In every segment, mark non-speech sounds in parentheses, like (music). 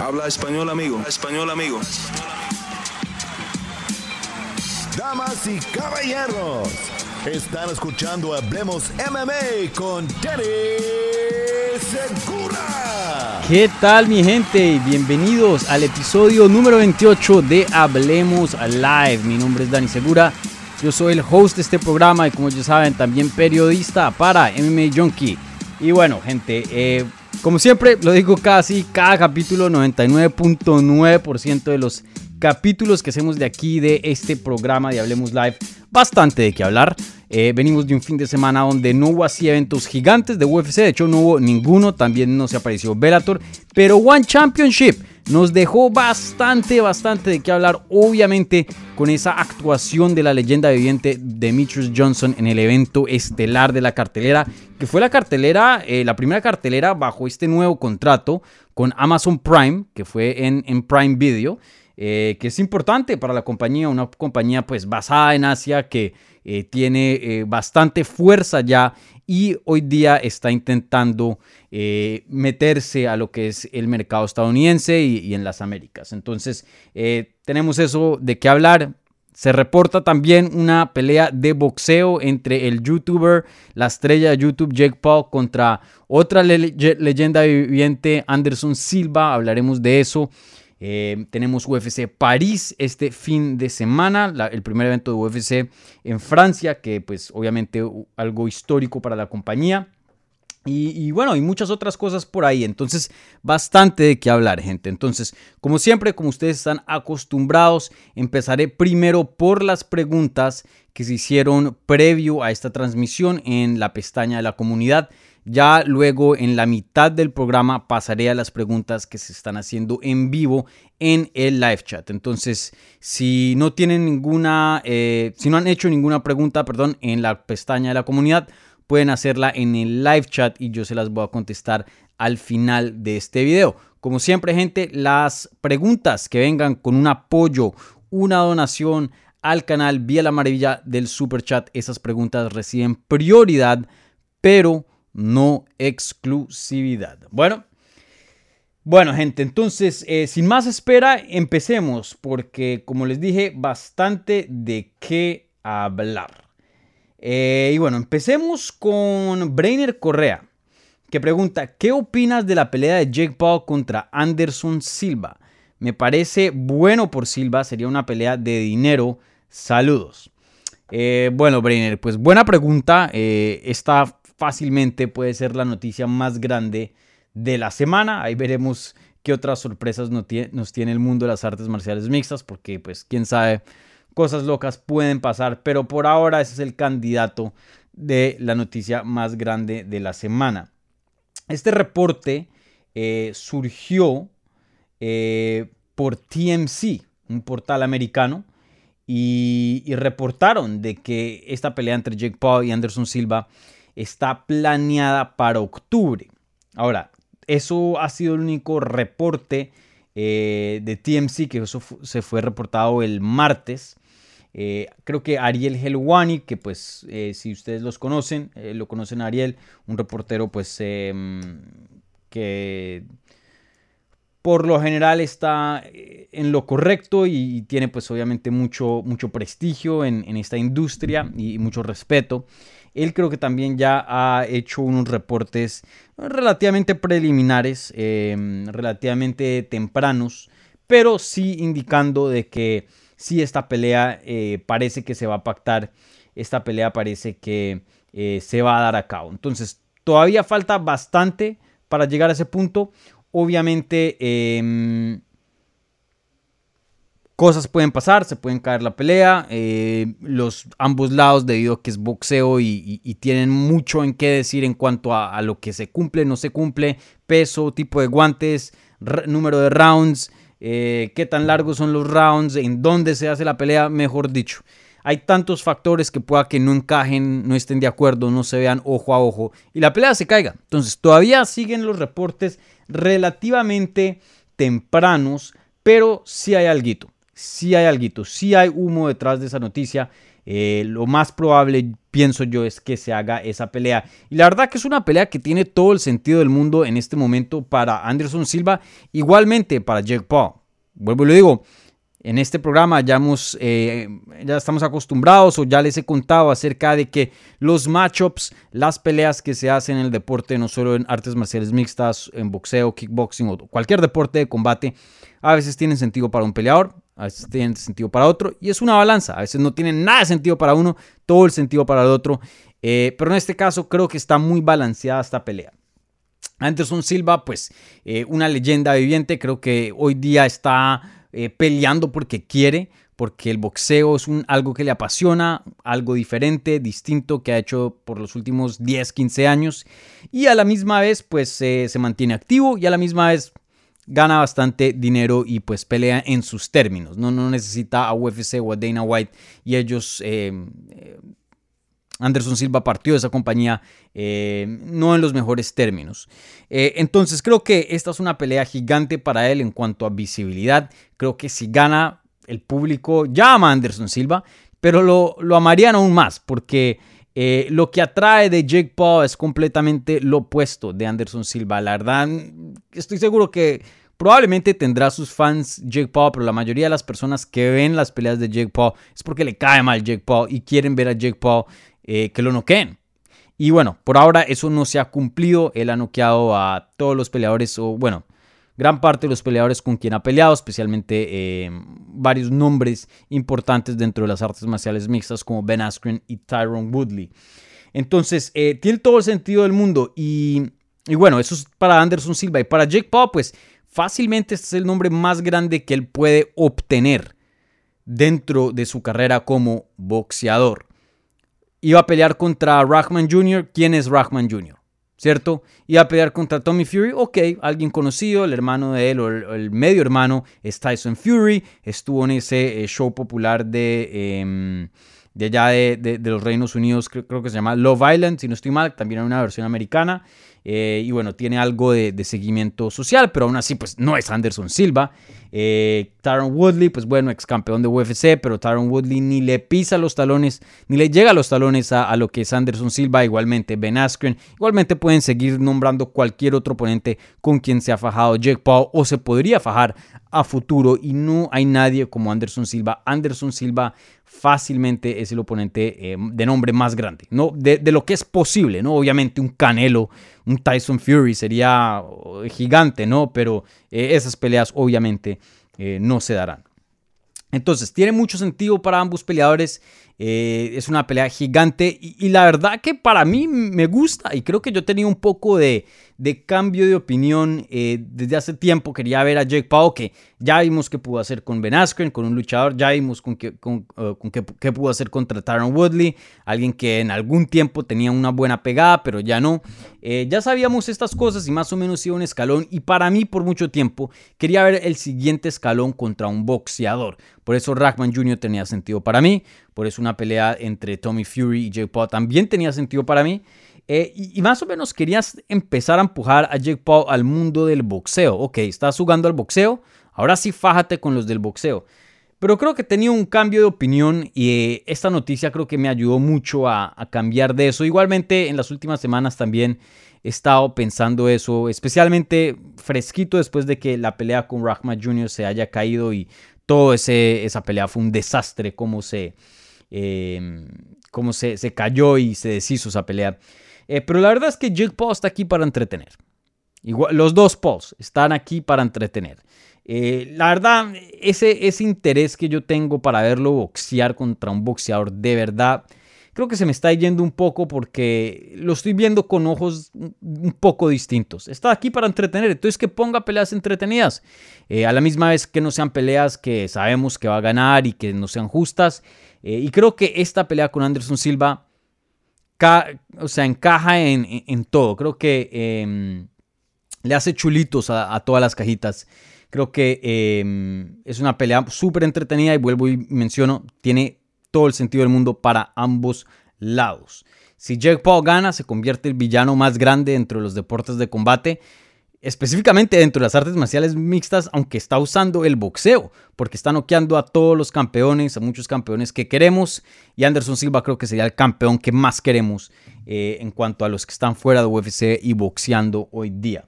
Habla español, amigo. Español, amigo. Damas y caballeros, están escuchando Hablemos MMA con Danny Segura. ¿Qué tal mi gente? Bienvenidos al episodio número 28 de Hablemos Live. Mi nombre es Dani Segura. Yo soy el host de este programa y como ya saben también periodista para MMA Junkie. Y bueno gente, eh, como siempre lo digo casi cada capítulo, 99.9% de los capítulos que hacemos de aquí de este programa de Hablemos Live, bastante de qué hablar. Eh, venimos de un fin de semana donde no hubo así eventos gigantes de UFC, de hecho no hubo ninguno, también no se apareció Bellator, pero One Championship nos dejó bastante, bastante de qué hablar, obviamente con esa actuación de la leyenda viviente Demetrius Johnson en el evento estelar de la cartelera, que fue la cartelera, eh, la primera cartelera bajo este nuevo contrato con Amazon Prime, que fue en, en Prime Video. Eh, que es importante para la compañía, una compañía pues basada en Asia que eh, tiene bastante fuerza ya y hoy día está intentando eh, meterse a lo que es el mercado estadounidense y, en las Américas. Entonces, eh, tenemos eso de qué hablar. Se reporta también una pelea de boxeo entre el youtuber, la estrella de YouTube Jake Paul contra otra leyenda viviente, Anderson Silva. Hablaremos de eso. Eh, tenemos UFC París este fin de semana, el primer evento de UFC en Francia, que pues obviamente algo histórico para la compañía. Y, bueno, y muchas otras cosas por ahí. Entonces, bastante de qué hablar, gente. Entonces, como siempre, como ustedes están acostumbrados, empezaré primero por las preguntas que se hicieron previo a esta transmisión en la pestaña de la comunidad. Ya luego en la mitad del programa pasaré a las preguntas que se están haciendo en vivo en el live chat. Entonces, si no tienen ninguna, eh, si no han hecho ninguna pregunta, perdón, en la pestaña de la comunidad, pueden hacerla en el live chat y yo se las voy a contestar al final de este video. Como siempre, gente, las preguntas que vengan con un apoyo, una donación al canal vía la maravilla del super chat, esas preguntas reciben prioridad, pero no exclusividad. Bueno, bueno, gente, entonces, eh, sin más espera, empecemos, porque como les dije, bastante de qué hablar. Eh, y bueno, empecemos con Brainer Correa, que pregunta, ¿qué opinas de la pelea de Jake Paul contra Anderson Silva? Me parece bueno por Silva, sería una pelea de dinero. Saludos. Eh, bueno, Brainer, pues buena pregunta. esta fácilmente puede ser la noticia más grande de la semana. Ahí veremos qué otras sorpresas nos tiene el mundo de las artes marciales mixtas, porque pues quién sabe, cosas locas pueden pasar, pero por ahora ese es el candidato de la noticia más grande de la semana. Este reporte eh, surgió eh, por TMC, un portal americano, y, reportaron de que esta pelea entre Jake Paul y Anderson Silva está planeada para octubre. Ahora, eso ha sido el único reporte eh, de TMC, que eso se fue reportado el martes. Eh, creo que Ariel Helwani, que pues eh, si ustedes los conocen, lo conocen Ariel, un reportero pues em, que por lo general está en lo correcto y, tiene pues obviamente mucho, mucho prestigio en, en esta industria y mucho respeto. Él creo que también ya ha hecho unos reportes relativamente preliminares, em, relativamente tempranos, pero sí indicando de que si esta pelea eh, parece que se va a pactar, esta pelea parece que eh, se va a dar a cabo. Entonces, todavía falta bastante para llegar a ese punto. Obviamente, em, cosas pueden pasar, se pueden caer la pelea, eh, los ambos lados debido a que es boxeo y, tienen mucho en qué decir en cuanto a, lo que se cumple, no se cumple, peso, tipo de guantes, número de rounds, eh, qué tan largos son los rounds, en dónde se hace la pelea, mejor dicho. Hay tantos factores que pueda que no encajen, no estén de acuerdo, no se vean ojo a ojo y la pelea se caiga. Entonces todavía siguen los reportes relativamente tempranos, pero sí hay algo si hay algo, si hay humo detrás de esa noticia. Eh, lo más probable, pienso yo, es que se haga esa pelea. Y la verdad que es una pelea que tiene todo el sentido del mundo en este momento para Anderson Silva, igualmente para Jake Paul. Vuelvo y lo digo, en este programa ya, hemos, eh, ya estamos acostumbrados o ya les he contado acerca de que los matchups, las peleas que se hacen en el deporte, no solo en artes marciales mixtas, en boxeo, kickboxing o cualquier deporte de combate, a veces tienen sentido para un peleador, a veces tienen sentido para otro y es una balanza. A veces no tienen nada de sentido para uno, todo el sentido para el otro. Eh, pero en este caso creo que está muy balanceada esta pelea. Anderson Silva, pues eh, una leyenda viviente, creo que hoy día está eh, peleando porque quiere, porque el boxeo es un, algo que le apasiona, algo diferente, distinto que ha hecho por los últimos 10, 15 años y a la misma vez pues se mantiene activo y a la misma vez gana bastante dinero y pues pelea en sus términos, no, no necesita a UFC o a Dana White y ellos... Eh, Anderson Silva partió de esa compañía eh, no en los mejores términos. Eh, entonces creo que esta es una pelea gigante para él en cuanto a visibilidad. Creo que si gana el público llama a Anderson Silva, pero lo, lo amarían aún más porque lo que atrae de Jake Paul es completamente lo opuesto de Anderson Silva. La verdad, estoy seguro que probablemente tendrá sus fans Jake Paul, pero la mayoría de las personas que ven las peleas de Jake Paul es porque le cae mal Jake Paul y quieren ver a Jake Paul eh, que lo noqueen. Y bueno, por ahora eso no se ha cumplido. Él ha noqueado a todos los peleadores, o bueno, gran parte de los peleadores con quien ha peleado, especialmente eh, varios nombres importantes dentro de las artes marciales mixtas como Ben Askren y Tyron Woodley. Entonces, eh, tiene todo el sentido del mundo. Y, y, bueno, eso es para Anderson Silva. Y para Jake Paul, pues fácilmente este es el nombre más grande que él puede obtener dentro de su carrera como boxeador iba a pelear contra Rahman Jr. ¿Quién es Rahman Jr.? ¿Cierto? Iba a pelear contra Tommy Fury. Ok, alguien conocido, el hermano de él o el, medio hermano es Tyson Fury. Estuvo en ese eh, show popular de, em, de allá de, los Reinos Unidos, creo, creo, que se llama Love Island, si no estoy mal. También hay una versión americana. Eh, y bueno, tiene algo de, seguimiento social, pero aún así, pues no es Anderson Silva. Eh, Tyron Woodley, pues bueno, ex campeón de UFC, pero Tyron Woodley ni le pisa los talones, ni le llega a los talones a, lo que es Anderson Silva. Igualmente, Ben Askren. Igualmente pueden seguir nombrando cualquier otro oponente con quien se ha fajado Jake Paul o se podría fajar a futuro. Y no hay nadie como Anderson Silva. Anderson Silva fácilmente es el oponente eh, de nombre más grande, ¿no? De, de, lo que es posible, ¿no? Obviamente un Canelo, un Tyson Fury sería oh, gigante, ¿no? Pero eh, esas peleas obviamente eh, no se darán. Entonces, tiene mucho sentido para ambos peleadores. Es una pelea gigante y, la verdad que para mí me gusta y creo que yo tenía un poco de, de cambio de opinión desde hace tiempo. Quería ver a Jake Paul que ya vimos que pudo hacer con Ben Askren, con un luchador, ya vimos con, que, con, uh, qué pudo hacer contra Tyron Woodley, alguien que en algún tiempo tenía una buena pegada, pero ya no. Eh, ya sabíamos estas cosas y más o menos iba un escalón y para mí por mucho tiempo quería ver el siguiente escalón contra un boxeador. Por eso Rackman Jr. tenía sentido para mí, por eso una pelea entre Tommy Fury y Jake Paul también tenía sentido para mí. Eh, y, más o menos querías empezar a empujar a Jake Paul al mundo del boxeo. Ok, estás jugando al boxeo, Ahora sí, fájate con los del boxeo. Pero creo que tenía un cambio de opinión y eh, esta noticia creo que me ayudó mucho a, cambiar de eso. Igualmente en las últimas semanas también he estado pensando eso, especialmente fresquito después de que la pelea con Rahman Jr. se haya caído y toda esa pelea fue un desastre, cómo se, em, cómo se, se, cayó y se deshizo esa pelea. Eh, pero la verdad es que Jake Paul está aquí para entretener. Igual, los dos Pauls están aquí para entretener. Eh, la verdad, ese, ese interés que yo tengo para verlo boxear contra un boxeador de verdad, creo que se me está yendo un poco porque lo estoy viendo con ojos un poco distintos. Está aquí para entretener, entonces que ponga peleas entretenidas. Eh, a la misma vez que no sean peleas que sabemos que va a ganar y que no sean justas. Y creo que esta pelea con Anderson Silva o sea, encaja en, todo. Creo que em, le hace chulitos a todas las cajitas. Creo que em, es una pelea súper entretenida y vuelvo y menciono, tiene todo el sentido del mundo para ambos lados. Si Jake Paul gana, se convierte el villano más grande entre los deportes de combate. Específicamente dentro de las artes marciales mixtas, aunque está usando el boxeo, porque está noqueando a todos los campeones, a muchos campeones que queremos, y Anderson Silva creo que sería el campeón que más queremos eh, en cuanto a los que están fuera de UFC y boxeando hoy día.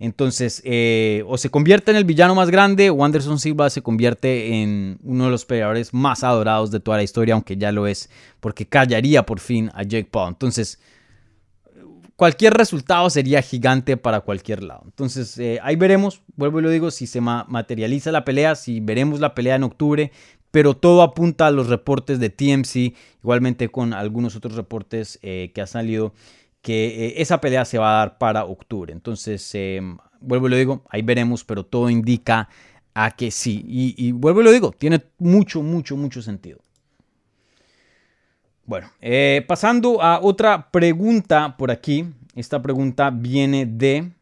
Entonces, eh, o se convierte en el villano más grande o Anderson Silva se convierte en uno de los peleadores más adorados de toda la historia, aunque ya lo es, porque callaría por fin a Jake Paul. Entonces, cualquier resultado sería gigante para cualquier lado. Entonces, eh, ahí veremos, vuelvo y lo digo, si se materializa la pelea, si veremos la pelea en octubre, pero todo apunta a los reportes de TMC, igualmente con algunos otros reportes eh, que ha salido que eh, esa pelea se va a dar para octubre. Entonces, vuelvo y lo digo, ahí veremos, pero todo indica a que sí. Y, vuelvo y lo digo, tiene mucho, mucho, mucho sentido. Bueno, eh, pasando a otra pregunta por aquí. Esta pregunta viene de,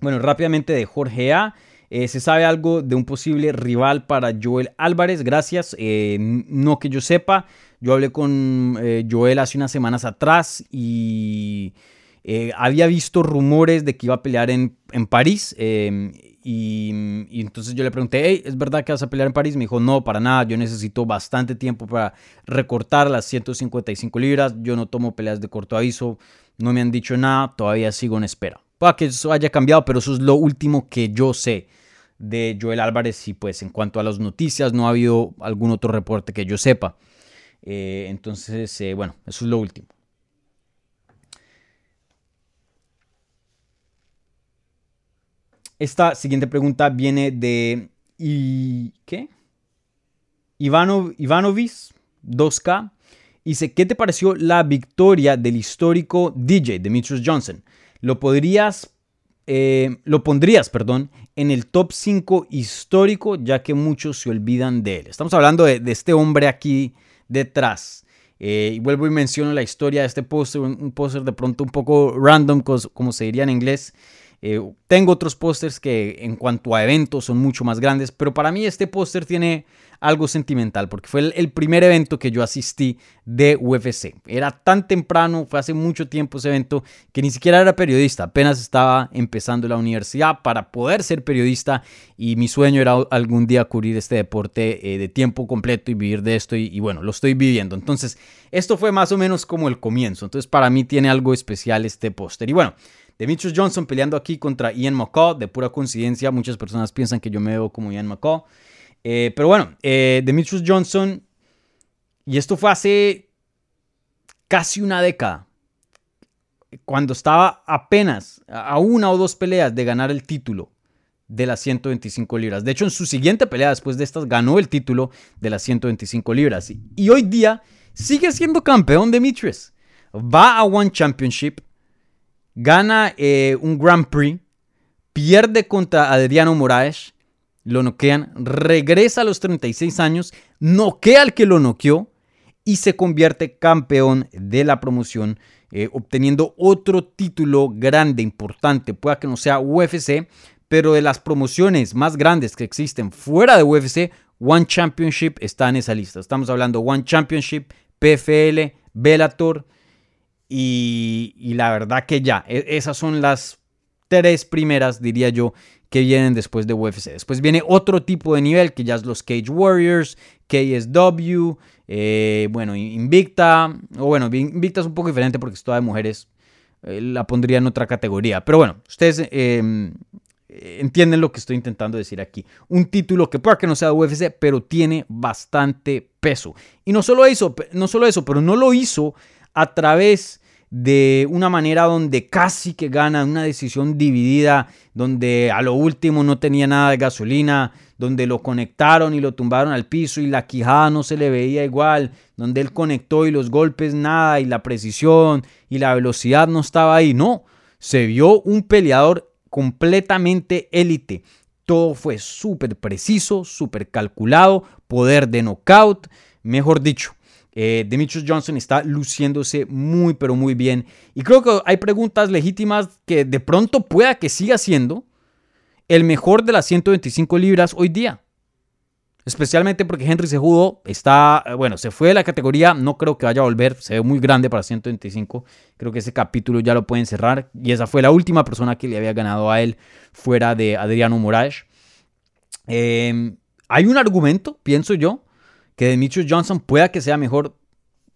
bueno, rápidamente de Jorge A. Eh, ¿Se sabe algo de un posible rival para Joel Álvarez? Gracias. no que yo sepa. Yo hablé con eh, Joel hace unas semanas atrás y eh, había visto rumores de que iba a pelear en, París. Y, entonces yo le pregunté, hey, ¿es verdad que vas a pelear en París? Me dijo, no, para nada, yo necesito bastante tiempo para recortar las 155 libras. Yo no tomo peleas de corto aviso, no me han dicho nada, todavía sigo en espera. Puede que eso haya cambiado, pero eso es lo último que yo sé de Joel Álvarez y pues en cuanto a las noticias no ha habido algún otro reporte que yo sepa. Eh, entonces, eh, bueno, eso es lo último. Esta siguiente pregunta viene de... ¿Y qué? Ivano, Ivanovis 2K. Dice, ¿qué te pareció la victoria del histórico DJ Demetrius Johnson? ¿Lo podrías, eh, lo pondrías, perdón, en el top 5 histórico, ya que muchos se olvidan de él? Estamos hablando de, este hombre aquí detrás. Eh, y vuelvo y menciono la historia de este póster, un póster de pronto un poco random, como se diría en inglés, eh, tengo otros pósters que en cuanto a eventos son mucho más grandes, pero para mí este póster tiene algo sentimental porque fue el, primer evento que yo asistí de UFC. Era tan temprano, fue hace mucho tiempo ese evento que ni siquiera era periodista, apenas estaba empezando la universidad para poder ser periodista y mi sueño era algún día cubrir este deporte eh, de tiempo completo y vivir de esto y, y bueno, lo estoy viviendo. Entonces, esto fue más o menos como el comienzo. Entonces, para mí tiene algo especial este póster. Y bueno, Demetrius Johnson peleando aquí contra Ian McCall, de pura coincidencia, muchas personas piensan que yo me veo como Ian McCall. Eh, pero bueno, eh, Demetrius Johnson, y esto fue hace casi una década, cuando estaba apenas a una o dos peleas de ganar el título de las 125 libras. De hecho, en su siguiente pelea después de estas ganó el título de las 125 libras. Y hoy día sigue siendo campeón Demetrius. Va a One Championship, gana eh, un Grand Prix, pierde contra Adriano Moraes, lo noquean, regresa a los 36 años, noquea al que lo noqueó y se convierte campeón de la promoción, eh, obteniendo otro título grande, importante, pueda que no sea UFC, pero de las promociones más grandes que existen fuera de UFC, One Championship está en esa lista. Estamos hablando One Championship, PFL, Bellator, y, la verdad que ya, e, esas son las tres primeras, diría yo, que vienen después de UFC. Después viene otro tipo de nivel, que ya es los Cage Warriors, KSW, eh, bueno, Invicta, o bueno, Invicta es un poco diferente porque es toda de mujeres, eh, la pondría en otra categoría. Pero bueno, ustedes em, entienden lo que estoy intentando decir aquí. Un título que pueda que no sea UFC, pero tiene bastante peso. Y no solo eso, no solo eso, pero no lo hizo a través de una manera donde casi que gana una decisión dividida, donde a lo último no tenía nada de gasolina, donde lo conectaron y lo tumbaron al piso y la quijada no se le veía igual, donde él conectó y los golpes nada y la precisión y la velocidad no estaba ahí. No, se vio un peleador completamente élite. Todo fue súper preciso, súper calculado, poder de knockout, mejor dicho. Eh, Demetrius Johnson está luciéndose muy, pero muy bien. Y creo que hay preguntas legítimas que de pronto pueda que siga siendo el mejor de las 125 libras hoy día. especialmente porque Henry Cejudo está, eh, bueno, se fue de la categoría, no creo que vaya a volver, se ve muy grande para 125, creo que ese capítulo ya lo pueden cerrar y esa fue la última persona que le había ganado a él fuera de Adriano Moraes. Em, hay un argumento, pienso yo, que Demetrius Johnson pueda que sea mejor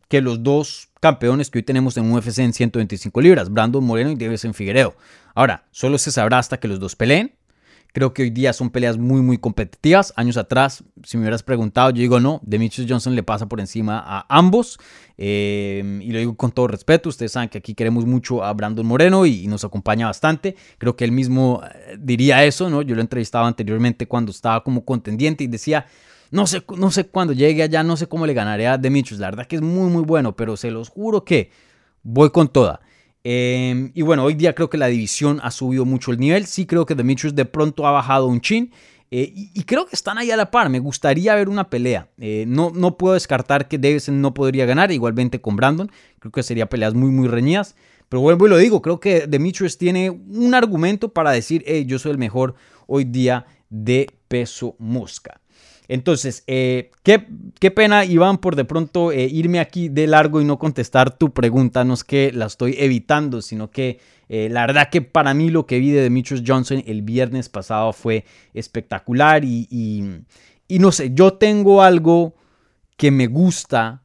que los dos campeones que hoy tenemos en UFC en 125 libras, Brandon Moreno y Davison Figueredo. Ahora, solo se sabrá hasta que los dos peleen. Creo que hoy día son peleas muy, muy competitivas. Años atrás, si me hubieras preguntado, yo digo no, Demetrius Johnson le pasa por encima a ambos. Eh, y lo digo con todo respeto. Ustedes saben que aquí queremos mucho a Brandon Moreno y, nos acompaña bastante. Creo que él mismo eh, diría eso, ¿no? Yo lo he entrevistado anteriormente cuando estaba como contendiente y decía, no sé, no sé cuándo llegue allá, no sé cómo le ganaré a Demetrius. La verdad que es muy, muy bueno, pero se los juro que voy con toda. Em, y bueno, hoy día creo que la división ha subido mucho el nivel. Sí creo que Demetrius de pronto ha bajado un chin. Eh, y, creo que están ahí a la par. Me gustaría ver una pelea. Eh, no, no puedo descartar que Davison no podría ganar. Igualmente con Brandon. Creo que serían peleas muy, muy reñidas. Pero vuelvo y lo digo. Creo que Demetrius tiene un argumento para decir, hey, yo soy el mejor hoy día de peso mosca. Entonces, eh, qué, pena, Iván, por de pronto eh, irme aquí de largo y no contestar tu pregunta. No es que la estoy evitando, sino que eh, la verdad que para mí lo que vi de Demetrius Johnson el viernes pasado fue espectacular y, y no sé, yo tengo algo que me gusta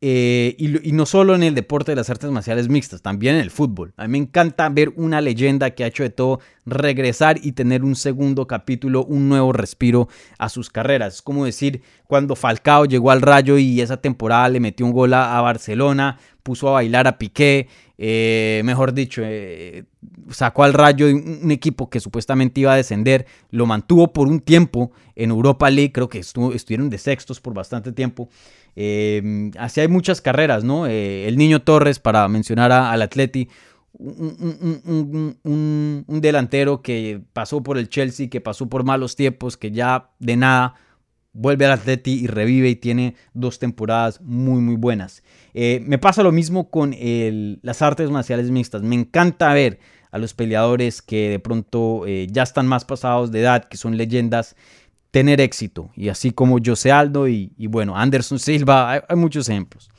eh, y, no solo en el deporte de las artes marciales mixtas, también en el fútbol. A mí me encanta ver una leyenda que ha hecho de todo regresar y tener un segundo capítulo, un nuevo respiro a sus carreras. Es como decir, cuando Falcao llegó al Rayo y esa temporada le metió un gol a, Barcelona, puso a bailar a Piqué, eh, mejor dicho, eh, sacó al Rayo de un, equipo que supuestamente iba a descender, lo mantuvo por un tiempo en Europa League, creo que estuvieron de sextos por bastante tiempo. Eh, así hay muchas carreras, ¿no? Eh, el Niño Torres, para mencionar al Atleti, un, delantero que pasó por el Chelsea, que pasó por malos tiempos, que ya de nada vuelve al Atleti y revive y tiene dos temporadas muy, muy buenas. Eh, me pasa lo mismo con las artes marciales mixtas. Me encanta ver a los peleadores que de pronto ya están más pasados de edad, que son leyendas, tener éxito. Y así como José Aldo y, bueno, Anderson Silva, hay, muchos ejemplos.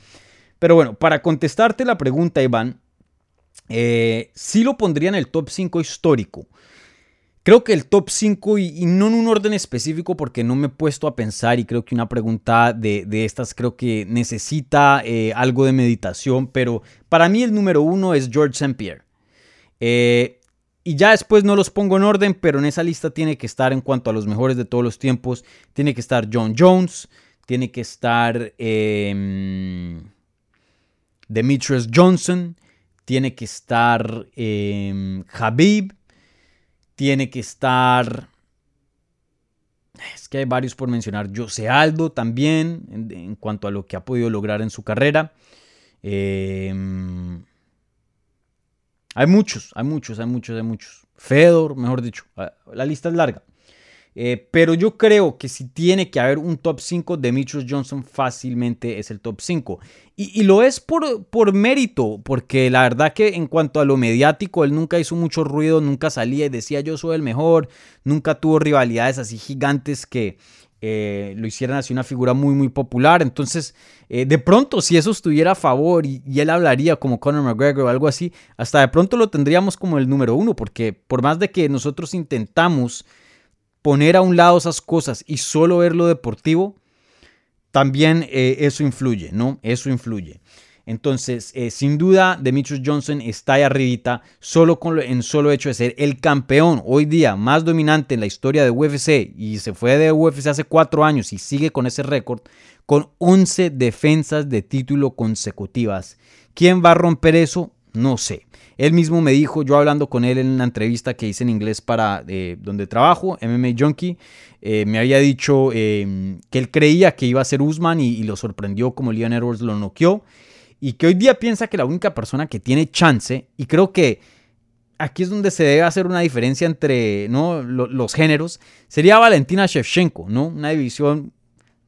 Pero bueno, para contestarte la pregunta, Iván, eh, sí lo pondría en el top 5 histórico. Creo que el top 5 y, no en un orden específico porque no me he puesto a pensar y creo que una pregunta de, estas creo que necesita eh, algo de meditación, pero para mí el número uno es George St. Pierre. Eh, y ya después no los pongo en orden, pero en esa lista tiene que estar en cuanto a los mejores de todos los tiempos. Tiene que estar John Jones, tiene que estar eh, Demetrius Johnson, tiene que estar eh, Habib, tiene que estar... Es que hay varios por mencionar. José Aldo también, en, cuanto a lo que ha podido lograr en su carrera. Eh, hay muchos, hay muchos, hay muchos, hay muchos. Fedor, mejor dicho, la lista es larga. Eh, pero yo creo que si tiene que haber un top 5, Demetrius Johnson fácilmente es el top 5. Y, lo es por, por mérito, porque la verdad que en cuanto a lo mediático, él nunca hizo mucho ruido, nunca salía y decía yo soy el mejor, nunca tuvo rivalidades así gigantes que, eh, lo hicieran así una figura muy, muy popular. Entonces, eh, de pronto, si eso estuviera a favor y, él hablaría como Conor McGregor o algo así, hasta de pronto lo tendríamos como el número uno, porque por más de que nosotros intentamos poner a un lado esas cosas y solo ver lo deportivo, también eh, eso influye, ¿no? Eso influye. Entonces, eh, sin duda, Demetrius Johnson está ahí arribita, solo con en solo hecho de ser el campeón hoy día más dominante en la historia de UFC y se fue de UFC hace cuatro años y sigue con ese récord, con 11 defensas de título consecutivas. ¿Quién va a romper eso? No sé. Él mismo me dijo, yo hablando con él en una entrevista que hice en inglés para eh, donde trabajo, MMA Junkie, eh, me había dicho que él creía que iba a ser Usman y, lo sorprendió como Leon Edwards lo noqueó y que hoy día piensa que la única persona que tiene chance, y creo que aquí es donde se debe hacer una diferencia entre ¿no? los géneros, sería Valentina Shevchenko, ¿no? una división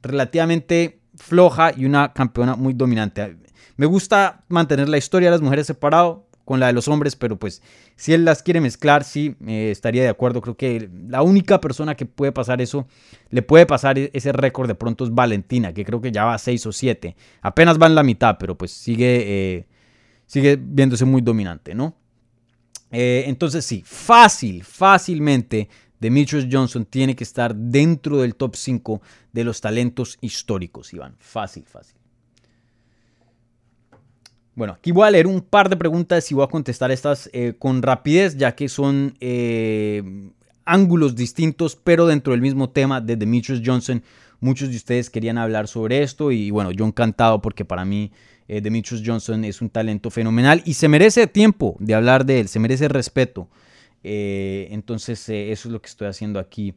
relativamente floja y una campeona muy dominante. Me gusta mantener la historia de las mujeres separado. Con la de los hombres, pero pues si él las quiere mezclar, sí, eh, estaría de acuerdo. Creo que la única persona que puede pasar eso, le puede pasar e-, ese récord de pronto es Valentina, que creo que ya va a 6 o 7. Apenas va en la mitad, pero pues sigue, eh, sigue viéndose muy dominante, ¿no? Eh, entonces sí, fácil, fácilmente Demetrius Johnson tiene que estar dentro del top 5 de los talentos históricos, Iván. Fácil, fácil. Bueno, aquí voy a leer un par de preguntas y voy a contestar estas eh, con rapidez, ya que son eh, ángulos distintos, pero dentro del mismo tema de Demetrius Johnson. Muchos de ustedes querían hablar sobre esto y bueno, yo encantado porque para mí eh, Demetrius Johnson es un talento fenomenal y se merece tiempo de hablar de él, se merece respeto. entonces eso es lo que estoy haciendo aquí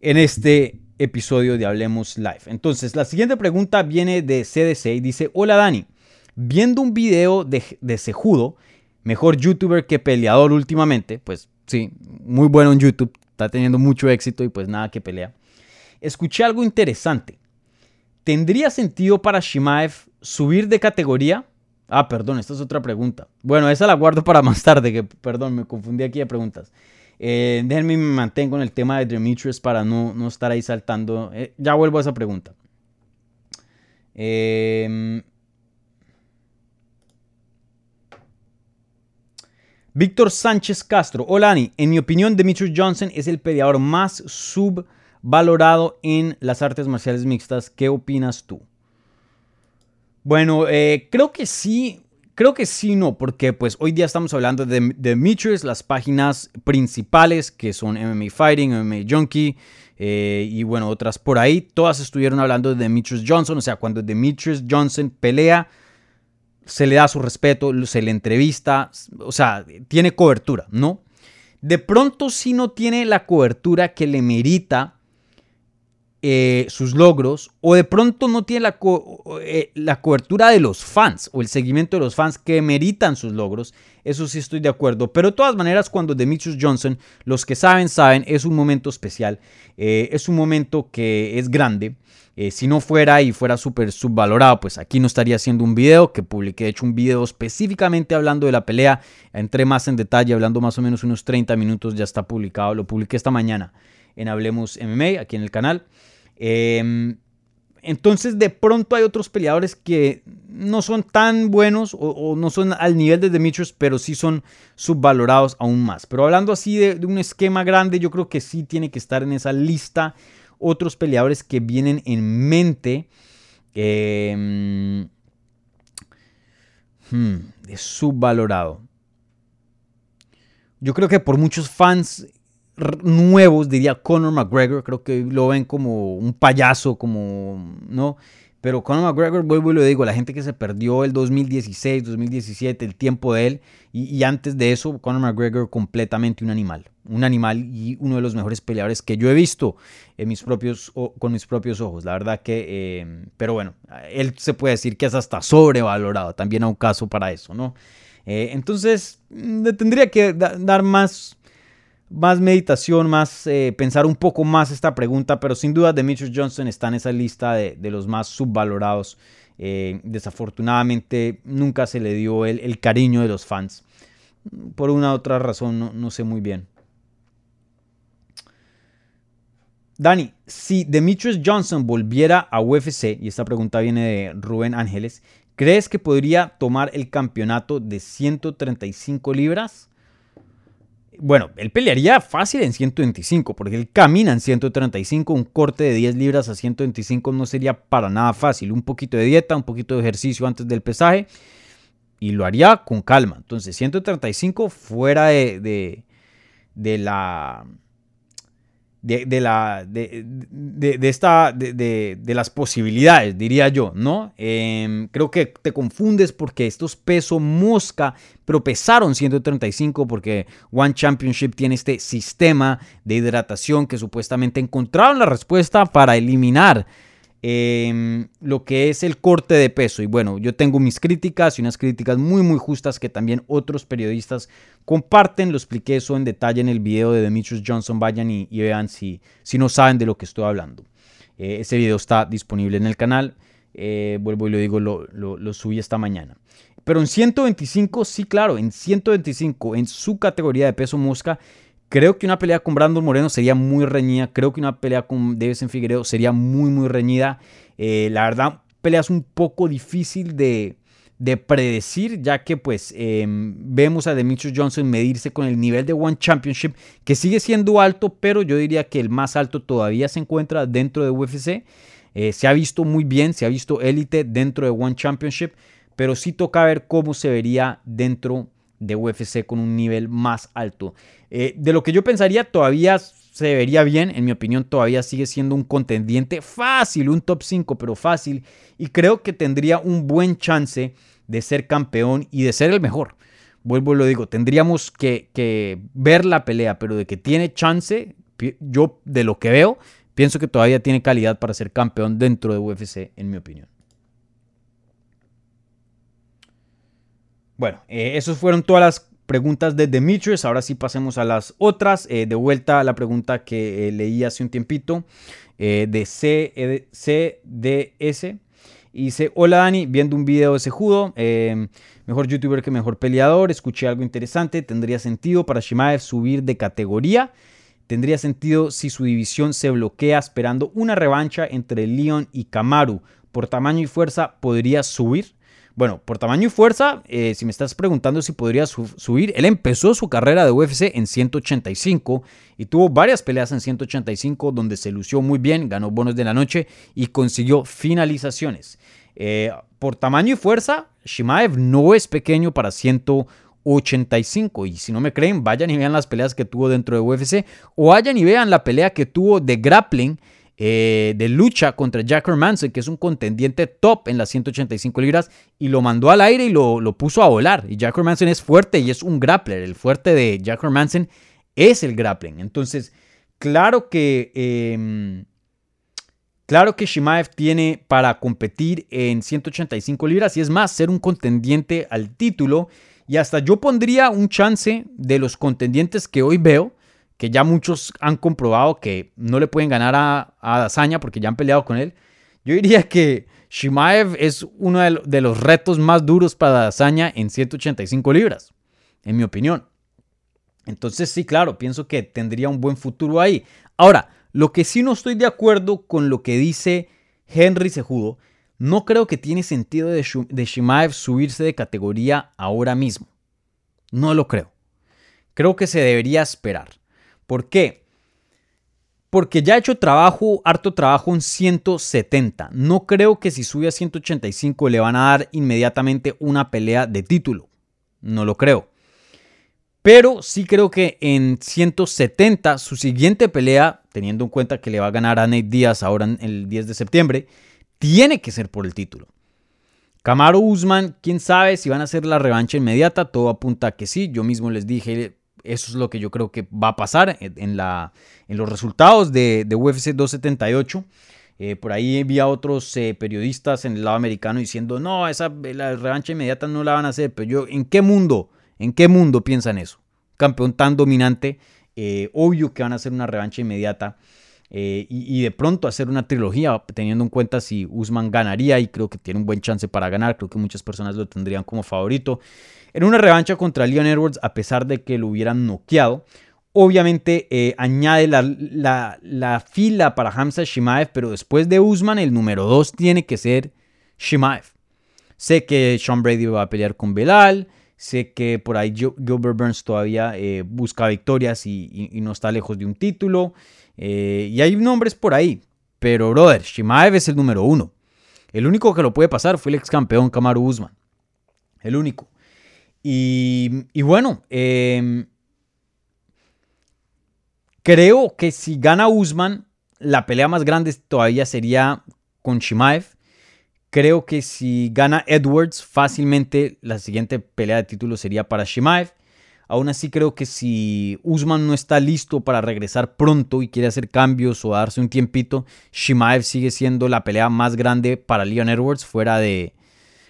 en este episodio de Hablemos Live. Entonces la siguiente pregunta viene de CDC y dice, hola Dani viendo un video de, de Sejudo, mejor youtuber que peleador últimamente, pues sí, muy bueno en YouTube, está teniendo mucho éxito y pues nada que pelea. Escuché algo interesante. ¿Tendría sentido para Shimaev subir de categoría? Ah, perdón, esta es otra pregunta. Bueno, esa la guardo para más tarde, que perdón, me confundí aquí de preguntas. Eh, déjenme me mantengo en el tema de Demetrius para no, no estar ahí saltando. Eh, ya vuelvo a esa pregunta. Eh, Víctor Sánchez Castro. Hola, Ani. En mi opinión, Demetrius Johnson es el peleador más subvalorado en las artes marciales mixtas. ¿Qué opinas tú? Bueno, eh, creo que sí. Creo que sí, no, porque pues hoy día estamos hablando de Demetrius, las páginas principales que son MMA Fighting, MMA Junkie eh, y bueno, otras por ahí, todas estuvieron hablando de Demetrius Johnson, o sea, cuando Demetrius Johnson pelea, se le da su respeto, se le entrevista, o sea, tiene cobertura, ¿no? De pronto si no tiene la cobertura que le merita eh, sus logros, o de pronto no tiene la, eh, la, cobertura de los fans, o el seguimiento de los fans que meritan sus logros, eso sí estoy de acuerdo. Pero de todas maneras, cuando Demetrius Johnson, los que saben, saben, es un momento especial, eh, es un momento que es grande. Si no fuera y fuera súper subvalorado, pues aquí no estaría haciendo un video que publiqué. He hecho un video específicamente hablando de la pelea. Entré más en detalle, hablando más o menos unos 30 minutos. Ya está publicado. Lo publiqué esta mañana en Hablemos MMA, aquí en el canal. Em, entonces, de pronto hay otros peleadores que no son tan buenos o, no son al nivel de Demetrius, pero sí son subvalorados aún más. Pero hablando así de, un esquema grande, yo creo que sí tiene que estar en esa lista otros peleadores que vienen en mente. Eh, es subvalorado. Yo creo que por muchos fans nuevos, diría Conor McGregor, creo que lo ven como un payaso, como, ¿no? Pero Conor McGregor, vuelvo y lo digo, la gente que se perdió el 2016, 2017, el tiempo de él, y, antes de eso, Conor McGregor completamente un animal. Un animal y uno de los mejores peleadores que yo he visto en mis propios, con mis propios ojos. La verdad que, em, pero bueno, él se puede decir que es hasta sobrevalorado. También hay un caso para eso, ¿no? Eh, entonces, le tendría que dar más más meditación, más eh, pensar un poco más esta pregunta, pero sin duda Demetrius Johnson está en esa lista de, los más subvalorados. Eh, desafortunadamente nunca se le dio el, cariño de los fans. Por una u otra razón, no, sé muy bien. Dani, si Demetrius Johnson volviera a UFC, y esta pregunta viene de Rubén Ángeles, ¿crees que podría tomar el campeonato de 135 libras? Bueno, él pelearía fácil en 125, porque él camina en 135, un corte de 10 libras a 125 no sería para nada fácil. Un poquito de dieta, un poquito de ejercicio antes del pesaje, y lo haría con calma. Entonces, 135 fuera de, de, de la de, la, de, esta, de, las posibilidades, diría yo, ¿no? Em, creo que te confundes porque estos peso mosca, pero pesaron 135 porque One Championship tiene este sistema de hidratación que supuestamente encontraron la respuesta para eliminar Em, lo que es el corte de peso. Y bueno, yo tengo mis críticas y unas críticas muy muy justas que también otros periodistas comparten. Lo expliqué eso en detalle en el video de Demetrius Johnson. Vayan y, vean si, si no saben de lo que estoy hablando. Eh, ese video está disponible en el canal. Eh, vuelvo y lo digo, lo, lo, subí esta mañana. pero en 125, sí, claro, en 125, en su categoría de peso mosca, creo que una pelea con Brandon Moreno sería muy reñida. Creo que una pelea con Davison Figueiredo sería muy, muy reñida. Eh, la verdad, pelea es un poco difícil de, de predecir, ya que pues em, vemos a Demetrius Johnson medirse con el nivel de One Championship, que sigue siendo alto, pero yo diría que el más alto todavía se encuentra dentro de UFC. Eh, se ha visto muy bien, se ha visto élite dentro de One Championship, pero sí toca ver cómo se vería dentro de UFC con un nivel más alto. Eh, de lo que yo pensaría, todavía se vería bien, en mi opinión todavía sigue siendo un contendiente fácil, un top 5, pero fácil, y creo que tendría un buen chance de ser campeón y de ser el mejor. Vuelvo y lo digo, tendríamos que, que ver la pelea, pero de que tiene chance, yo de lo que veo, pienso que todavía tiene calidad para ser campeón dentro de UFC, en mi opinión. Bueno, eh, esas fueron todas las preguntas de Demetrius. Ahora sí pasemos a las otras. Eh, de vuelta a la pregunta que eh, leí hace un tiempito de CDS. Y dice, hola Dani, viendo un video de ese judo, mejor youtuber que mejor peleador, escuché algo interesante, tendría sentido para Shimaev subir de categoría, tendría sentido si su división se bloquea esperando una revancha entre Leon y Kamaru, por tamaño y fuerza podría subir. Bueno, por tamaño y fuerza, eh, si me estás preguntando si podría subir, él empezó su carrera de UFC en 185 y tuvo varias peleas en 185 donde se lució muy bien, ganó bonos de la noche y consiguió finalizaciones. Eh, por tamaño y fuerza, Shimaev no es pequeño para 185 y si no me creen, vayan y vean las peleas que tuvo dentro de UFC o vayan y vean la pelea que tuvo de grappling eh, de lucha contra Jack Manson, que es un contendiente top en las 185 libras, y lo mandó al aire y lo, puso a volar. Y Jack Manson es fuerte y es un grappler. El fuerte de Jack Manson es el grappling. Entonces, claro que... Em, claro que Shimaev tiene para competir en 185 libras y es más, ser un contendiente al título. Y hasta yo pondría un chance de los contendientes que hoy veo que ya muchos han comprobado que no le pueden ganar a, a porque ya han peleado con él. Yo diría que Shimaev es uno de los retos más duros para Dazaña en 185 libras, en mi opinión. Entonces sí, claro, pienso que tendría un buen futuro ahí. Ahora, lo que sí no estoy de acuerdo con lo que dice Henry Sejudo, no creo que tiene sentido de, de Shimaev subirse de categoría ahora mismo. No lo creo. Creo que se debería esperar. ¿Por qué? Porque ya ha hecho trabajo, harto trabajo en 170. No creo que si sube a 185 le van a dar inmediatamente una pelea de título. No lo creo. Pero sí creo que en 170, su siguiente pelea, teniendo en cuenta que le va a ganar a Nate Díaz ahora el 10 de septiembre, tiene que ser por el título. Camaro Usman, quién sabe si van a hacer la revancha inmediata, todo apunta a que sí. Yo mismo les dije eso es lo que yo creo que va a pasar en, la, en los resultados de, UFC 278. Eh, por ahí vi a otros eh, periodistas en el lado americano diciendo, no, esa la revancha inmediata no la van a hacer. Pero yo, ¿en qué mundo? ¿En qué mundo piensan eso? Campeón tan dominante, eh, obvio que van a hacer una revancha inmediata. Y, y, de pronto hacer una trilogía, teniendo en cuenta si Usman ganaría y creo que tiene un buen chance para ganar, creo que muchas personas lo tendrían como favorito en una revancha contra Leon Edwards, a pesar de que lo hubieran noqueado. Obviamente eh, añade la, fila para Hamza Shimaev, pero después de Usman, el número 2 tiene que ser Shimaev. Sé que Sean Brady va a pelear con Belal. Sé que por ahí Gilbert Burns todavía eh, busca victorias y, no está lejos de un título. Eh, y hay nombres por ahí. Pero, brother, Shimaev es el número uno. El único que lo puede pasar fue el ex campeón Kamaru Usman. El único. Y, bueno, em, creo que si gana Usman, la pelea más grande todavía sería con Shimaev. Creo que si gana Edwards, fácilmente la siguiente pelea de título sería para Shimaev. Aún así creo que si Usman no está listo para regresar pronto y quiere hacer cambios o darse un tiempito, Shimaev sigue siendo la pelea más grande para Leon Edwards fuera de,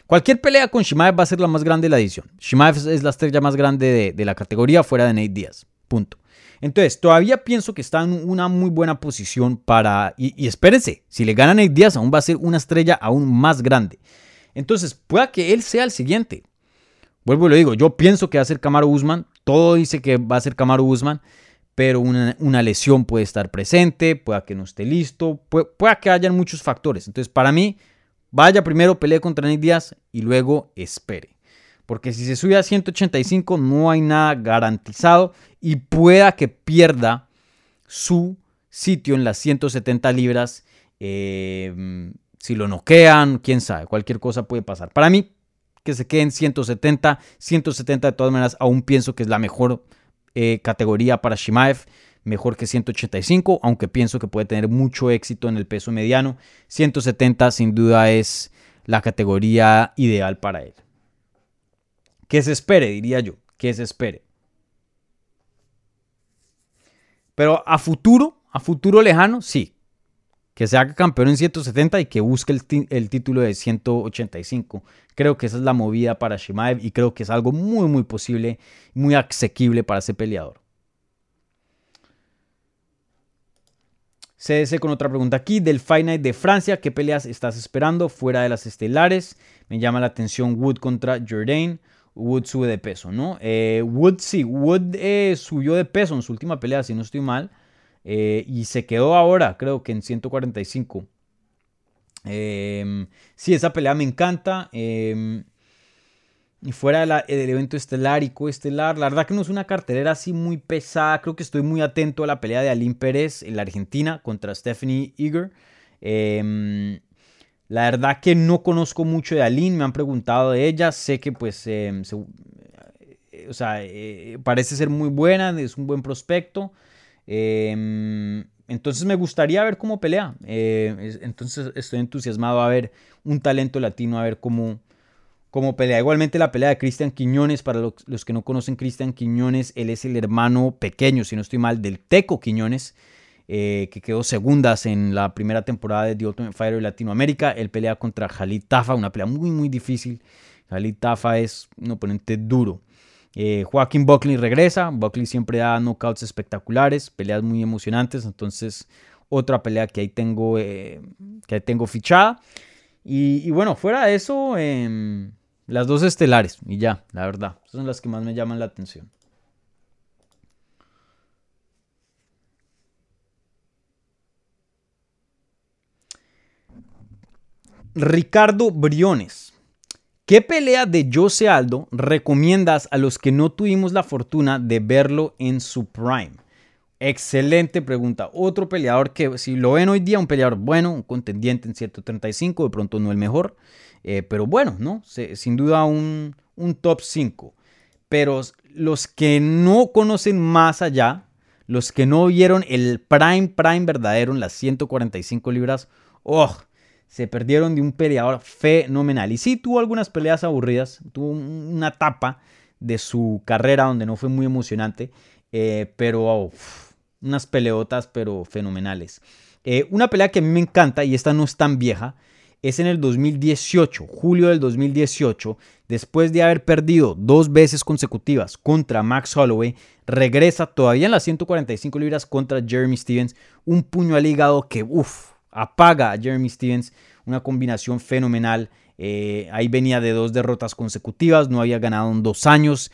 Cualquier pelea con Shimaev va a ser la más grande de la edición. Shimaev es la estrella más grande de, la categoría fuera de Nate Díaz. Punto. Entonces, todavía pienso que está en una muy buena posición para... Y, espérense, si le gana Nate Díaz, aún va a ser una estrella aún más grande. Entonces, pueda que él sea el siguiente. vuelvo y lo digo, yo pienso que va a ser Camaro Usman, todo dice que va a ser Camaro Usman, pero una, lesión puede estar presente, pueda que no esté listo, puede, pueda que hayan muchos factores. Entonces, para mí, vaya primero, pelee contra Nick Díaz y luego espere. Porque si se sube a 185 no hay nada garantizado y pueda que pierda su sitio en las 170 libras. Eh, si lo noquean, quién sabe, cualquier cosa puede pasar. Para mí, que se quede en 170, 170 de todas maneras, aún pienso que es la mejor eh, categoría para Shimaev, mejor que 185, aunque pienso que puede tener mucho éxito en el peso mediano. 170 sin duda es la categoría ideal para él. Que se espere, diría yo, que se espere. Pero a futuro, a futuro lejano, sí. Que se haga campeón en 170 y que busque el, título de 185. Creo que esa es la movida para Shimaev y creo que es algo muy, muy posible, muy asequible para ese peleador. CDC con otra pregunta aquí del Fight de Francia. ¿Qué peleas estás esperando fuera de las estelares? Me llama la atención Wood contra Jordan. Wood sube de peso, ¿no? Eh, Wood sí, Wood eh, subió de peso en su última pelea, si no estoy mal. Eh, y se quedó ahora, creo que en 145. Em, sí, esa pelea me encanta. Em, y fuera del evento estelar y coestelar, la verdad que no es una cartelera así muy pesada. Creo que estoy muy atento a la pelea de Aline Pérez en la Argentina contra Stephanie Eager. Em, la verdad que no conozco mucho de Aline, me han preguntado de ella, sé que pues, eh, o sea, eh, parece ser muy buena, es un buen prospecto. Em, entonces me gustaría ver cómo pelea. Eh, entonces estoy entusiasmado a ver un talento latino, a ver cómo, cómo pelea. Igualmente la pelea de Cristian Quiñones, para los, los, que no conocen Cristian Quiñones, él es el hermano pequeño, si no estoy mal, del Teco Quiñones. Eh, que quedó segundas en la primera temporada de The Ultimate Fighter Latinoamérica. Él pelea contra Jalid Tafa, una pelea muy, muy difícil. Jalid Tafa es un oponente duro. Eh, Joaquín Buckley regresa. Buckley siempre da knockouts espectaculares, peleas muy emocionantes. Entonces, otra pelea que ahí tengo, eh, que tengo fichada. Y, bueno, fuera de eso, em, las dos estelares. Y ya, la verdad. son las que más me llaman la atención. Ricardo Briones. ¿Qué pelea de Jose Aldo recomiendas a los que no tuvimos la fortuna de verlo en su prime? Excelente pregunta. Otro peleador que si lo ven hoy día, un peleador bueno, un contendiente en 135, de pronto no el mejor, eh, pero bueno, ¿no? sin duda un, top 5. Pero los que no conocen más allá, los que no vieron el prime, prime verdadero en las 145 libras, ¡oh! Se perdieron de un peleador fenomenal. Y sí tuvo algunas peleas aburridas, tuvo una etapa de su carrera donde no fue muy emocionante, eh, pero unas peleotas, pero fenomenales. Eh, una pelea que a mí me encanta, y esta no es tan vieja, es en el 2018, julio del 2018, después de haber perdido dos veces consecutivas contra Max Holloway, regresa todavía en las 145 libras contra Jeremy Stevens, un puño al hígado que, uff, apaga a Jeremy Stevens, una combinación fenomenal. Eh, ahí venía de dos derrotas consecutivas, no había ganado en dos años,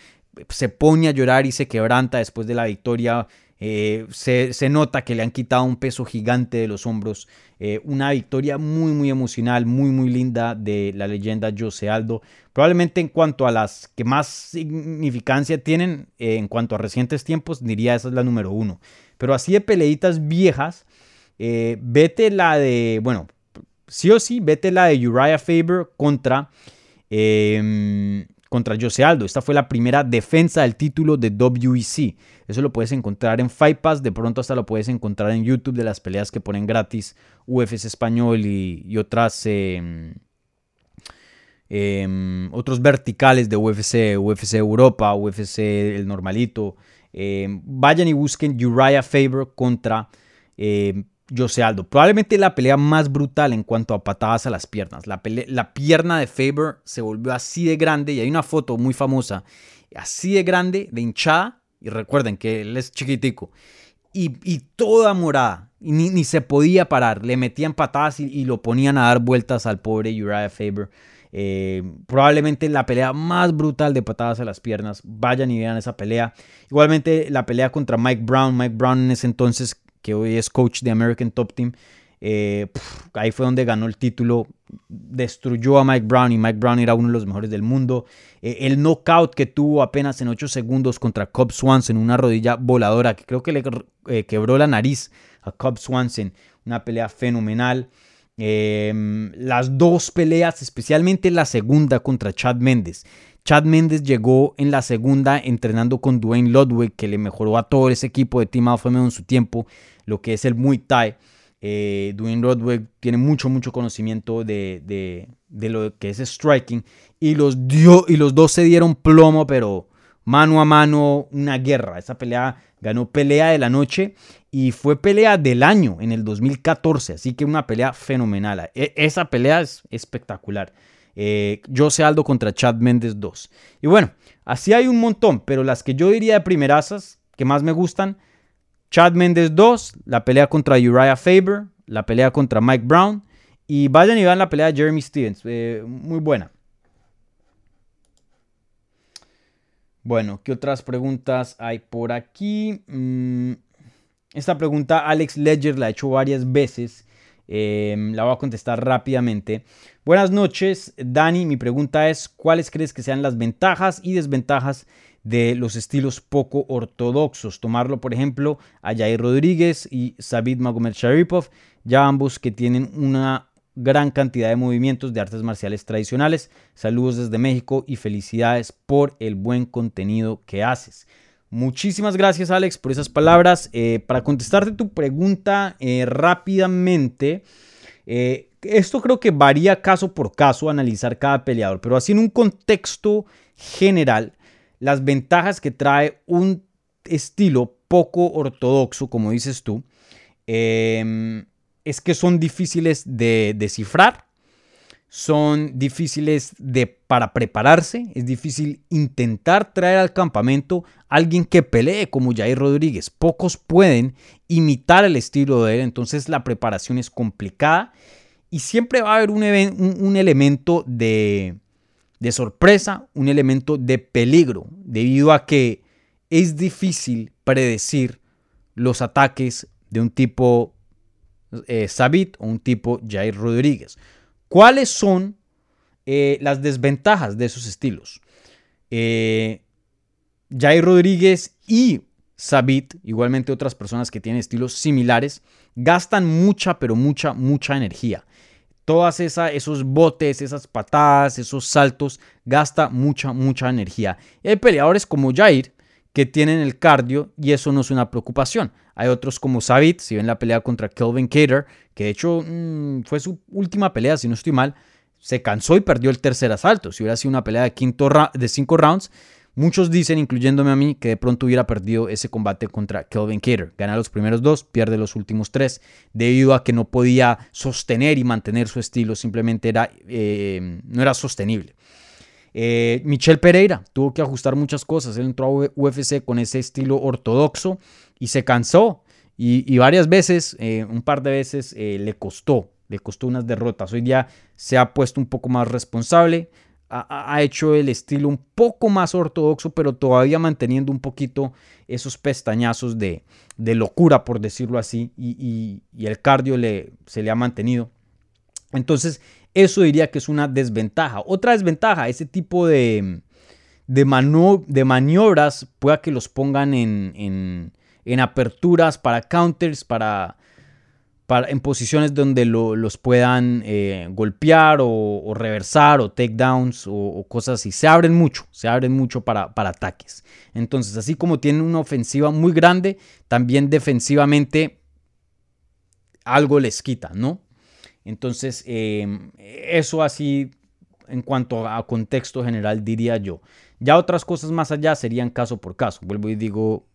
se pone a llorar y se quebranta después de la victoria. Eh, se, nota que le han quitado un peso gigante de los hombros. Eh, una victoria muy, muy emocional, muy, muy linda de la leyenda Jose Aldo. Probablemente en cuanto a las que más significancia tienen, en cuanto a recientes tiempos, diría esa es la número uno. Pero así de peleitas viejas, eh, vete la de, bueno, sí o sí, vete la de Uriah Faber contra, em, contra Jose Aldo. Esta fue la primera defensa del título de WEC. Eso lo puedes encontrar en Fight Pass, de pronto hasta lo puedes encontrar en YouTube de las peleas que ponen gratis UFC Español y, otras... Em, em, otros verticales de UFC, UFC Europa, UFC el normalito. vayan y busquen Uriah Faber contra Jose Aldo. Probablemente la pelea más brutal en cuanto a patadas a las piernas. La, la pierna de Faber se volvió así de grande y hay una foto muy famosa, así de grande, de hinchada. Y recuerden que él es chiquitico. Y, toda morada. Y ni, se podía parar. Le metían patadas y, lo ponían a dar vueltas al pobre Uriah Faber. Eh, probablemente la pelea más brutal de patadas a las piernas. Vayan y vean esa pelea. Igualmente la pelea contra Mike Brown. Mike Brown en ese entonces, que hoy es coach de American Top Team. Eh, ahí fue donde ganó el título. Destruyó a Mike Brown y Mike Brown era uno de los mejores del mundo. Eh, el knockout que tuvo apenas en 8 segundos contra Cobb Swanson, una rodilla voladora que creo que le quebró la nariz a Cobb Swanson. Una pelea fenomenal. Em, las dos peleas, especialmente la segunda contra Chad Méndez. Chad Méndez llegó en la segunda entrenando con Dwayne Ludwig, que le mejoró a todo ese equipo de Team Alpha en su tiempo, lo que es el Muay Thai. Eh, Dwayne Ludwig tiene mucho, mucho conocimiento de, lo que es striking. Y los, dio, y los dos se dieron plomo, pero mano a mano, una guerra. Esa pelea ganó pelea de la noche y fue pelea del año en el 2014, así que una pelea fenomenal. E, esa pelea es espectacular. Eh, Jose Aldo contra Chad Méndez 2. Y bueno, así hay un montón, pero las que yo diría de primerasas que más me gustan, Chad Méndez 2, la pelea contra Uriah Faber, la pelea contra Mike Brown y vayan y vean la pelea de Jeremy Stevens, eh, muy buena. Bueno, ¿qué otras preguntas hay por aquí? Mm, esta pregunta Alex Ledger la ha hecho varias veces. Em, la voy a contestar rápidamente. Buenas noches, Dani. Mi pregunta es, ¿cuáles crees que sean las ventajas y desventajas de los estilos poco ortodoxos? Tomarlo, por ejemplo, a Jair Rodríguez y Sabid Magomed Sharipov, ya ambos que tienen una gran cantidad de movimientos de artes marciales tradicionales. Saludos desde México y felicidades por el buen contenido que haces. Muchísimas gracias Alex por esas palabras. Eh, para contestarte tu pregunta eh, rápidamente, eh, esto creo que varía caso por caso analizar cada peleador, pero así en un contexto general, las ventajas que trae un estilo poco ortodoxo, como dices tú, em, es que son difíciles de descifrar, son difíciles de para prepararse, es difícil intentar traer al campamento alguien que pelee como Jair Rodríguez. Pocos pueden imitar el estilo de él, entonces la preparación es complicada y siempre va a haber un, un, elemento de, sorpresa, un elemento de peligro, debido a que es difícil predecir los ataques de un tipo eh, Sabit o un tipo Jair Rodríguez. ¿Cuáles son eh, las desventajas de esos estilos? Eh, Jair Rodríguez y Sabit, igualmente otras personas que tienen estilos similares, gastan mucha, pero mucha, mucha energía. Todas esos botes, esas patadas, esos saltos, gasta mucha, mucha energía. hay peleadores como Jair que tienen el cardio y eso no es una preocupación. Hay otros como Sabit, si ven la pelea contra Kelvin Cater, que de hecho mm, fue su última pelea, si no estoy mal, se cansó y perdió el tercer asalto. Si hubiera sido una pelea de, quinto de cinco rounds, muchos dicen, incluyéndome a mí, que de pronto hubiera perdido ese combate contra Kelvin Cater. Gana los primeros dos, pierde los últimos tres, debido a que no podía sostener y mantener su estilo, simplemente era, eh, no era sostenible. Eh, Michel Pereira tuvo que ajustar muchas cosas. Él entró a UFC con ese estilo ortodoxo y se cansó. Y, varias veces, eh, un par de veces, eh, le costó, le costó unas derrotas. Hoy día se ha puesto un poco más responsable, ha, hecho el estilo un poco más ortodoxo, pero todavía manteniendo un poquito esos pestañazos de, locura, por decirlo así, y, el cardio le, se le ha mantenido. Entonces, eso diría que es una desventaja. Otra desventaja, ese tipo de, de, de maniobras pueda que los pongan en, en, aperturas para counters, para, en posiciones donde los puedan eh, golpear o, reversar o takedowns o, o cosas así. Se abren mucho, se abren mucho para, para ataques. Entonces, así como tienen una ofensiva muy grande, también defensivamente algo les quita, ¿no? Entonces, em, eso así en cuanto a contexto general diría yo. Ya otras cosas más allá serían caso por caso. Vuelvo y digo,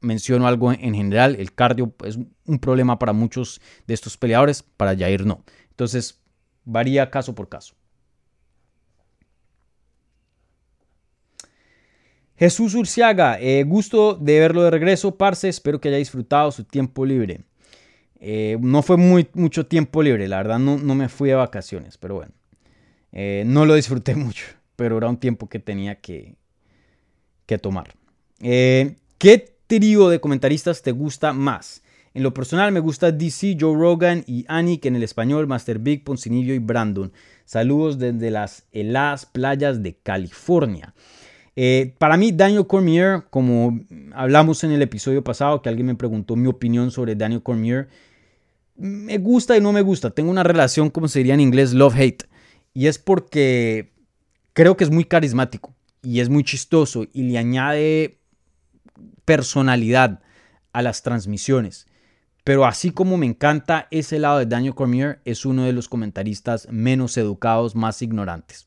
menciono algo en general, el cardio es un problema para muchos de estos peleadores, para Jair no. Entonces, varía caso por caso. Jesús Urciaga, eh, gusto de verlo de regreso, parce. Espero que haya disfrutado su tiempo libre. Eh, no fue muy, mucho tiempo libre, la verdad no, no me fui de vacaciones, pero bueno. Eh, no lo disfruté (laughs) mucho, pero era un tiempo que tenía que, que tomar. ¿Qué trío de comentaristas te gusta más? En lo personal me gusta DC, Joe Rogan y Annie, que en el español Master Big, Poncinillo y Brandon. Saludos desde las playas de California. Eh, para mí, Daniel Cormier, como hablamos en el episodio pasado, que alguien me preguntó mi opinión sobre Daniel Cormier, me gusta y no me gusta. Tengo una relación, como se diría en inglés, love-hate. Y es porque creo que es muy carismático y es muy chistoso y le añade personalidad a las transmisiones. Pero así como me encanta ese lado de Daniel Cormier, es uno de los comentaristas menos educados, más ignorantes.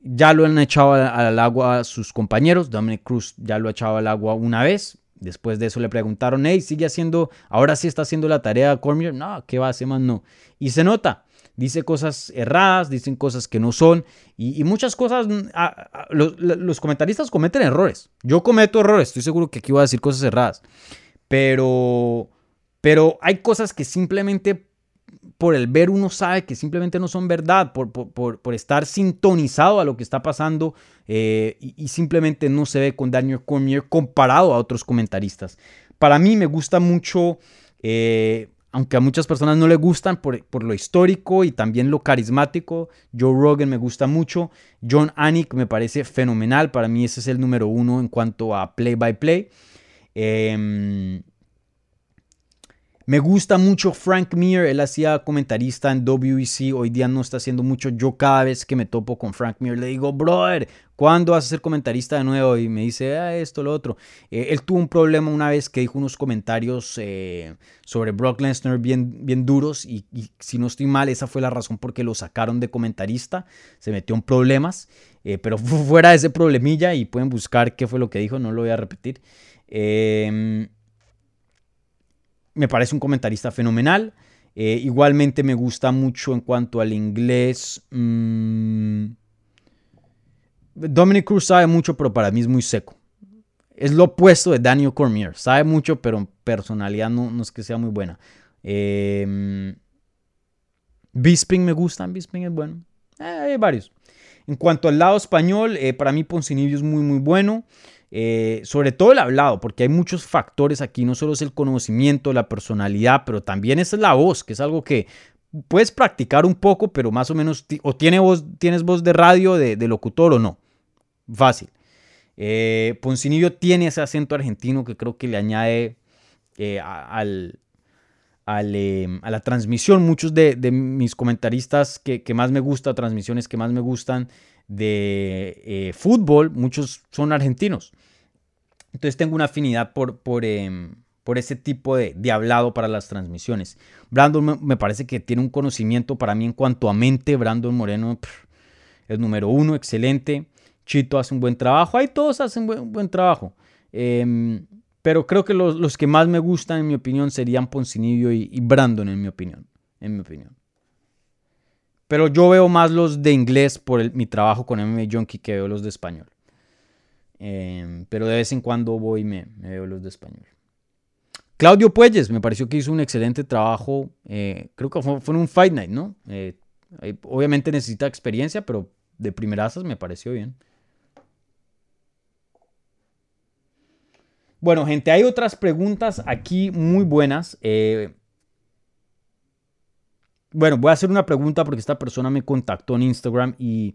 Ya lo han echado al agua a sus compañeros. Dominic Cruz ya lo ha echado al agua una vez. Después de eso le preguntaron, hey, sigue haciendo, ahora sí está haciendo la tarea Cormier. No, ¿qué va a hacer más? No. Y se nota, dice cosas erradas, dicen cosas que no son y, muchas cosas, mm, los, comentaristas cometen errores. Yo cometo errores, estoy seguro que aquí voy a decir cosas erradas, pero, pero hay cosas que simplemente por el ver uno sabe que simplemente no son verdad, por, por, estar sintonizado a lo que está pasando eh, y, simplemente no se ve con Daniel Cormier comparado a otros comentaristas. Para mí me gusta mucho, eh, aunque a muchas personas no le gustan por, lo histórico y también lo carismático, Joe Rogan me gusta mucho, John Anik me parece fenomenal, para mí ese es el número uno en cuanto a play by play. Em, me gusta mucho Frank Mir, él hacía comentarista en WEC, hoy día no está haciendo mucho. Yo cada vez que me topo con Frank Mir le digo, brother, ¿cuándo vas a ser comentarista de nuevo? Y me dice, ah, esto, lo otro. Eh, él tuvo un problema una vez que dijo unos comentarios eh, sobre Brock Lesnar bien, bien duros y, si no estoy mal, esa fue la razón por qué lo sacaron de comentarista. Se metió en problemas, eh, pero fuera de ese problemilla y pueden buscar qué fue lo que dijo, no lo voy a repetir. Eh, me parece un comentarista fenomenal. Eh, igualmente me gusta mucho en cuanto al inglés. Mm, Dominic Cruz sabe mucho, pero para mí es muy seco. Es lo opuesto de Daniel Cormier. Sabe mucho, pero personalidad no, es que sea muy buena. Eh, Bisping me gusta. Bisping es bueno. Eh, hay varios. En cuanto al lado español, eh, para mí Poncinibio es muy, muy bueno. Eh, sobre todo el hablado, porque hay muchos factores aquí, no solo es el conocimiento, la personalidad, pero también es la voz, que es algo que puedes practicar un poco, pero más o menos, o tiene voz, tienes voz de radio, de, locutor o no. Fácil. Eh, Poncinillo tiene ese acento argentino que creo que le añade eh, al, em, a la transmisión. Muchos de, mis comentaristas que, que, más me gustan, transmisiones que más me gustan, de eh, fútbol, muchos son argentinos. Entonces tengo una afinidad por, por, em, por ese tipo de, hablado para las transmisiones. Brandon me, parece que tiene un conocimiento para mí en cuanto a mente. Brandon Moreno es número uno, excelente. Chito hace un buen trabajo. Ahí todos hacen buen, buen trabajo. Em, pero creo que los, que más me gustan, en mi opinión, serían Poncinibio y, y Brandon, en mi opinión. En mi opinión. Pero yo veo más los de inglés por mi trabajo con MMA Junkie que veo los de español. Em, pero de vez en cuando voy y me, veo los de español. Claudio Puelles, me pareció que hizo un excelente trabajo. Eh, creo que fue, un Fight Night, ¿no? Eh, obviamente necesita experiencia, pero de primerasas me pareció bien. Bueno, gente, hay otras preguntas aquí muy buenas. Eh, bueno, voy a hacer una pregunta porque esta persona me contactó en Instagram y,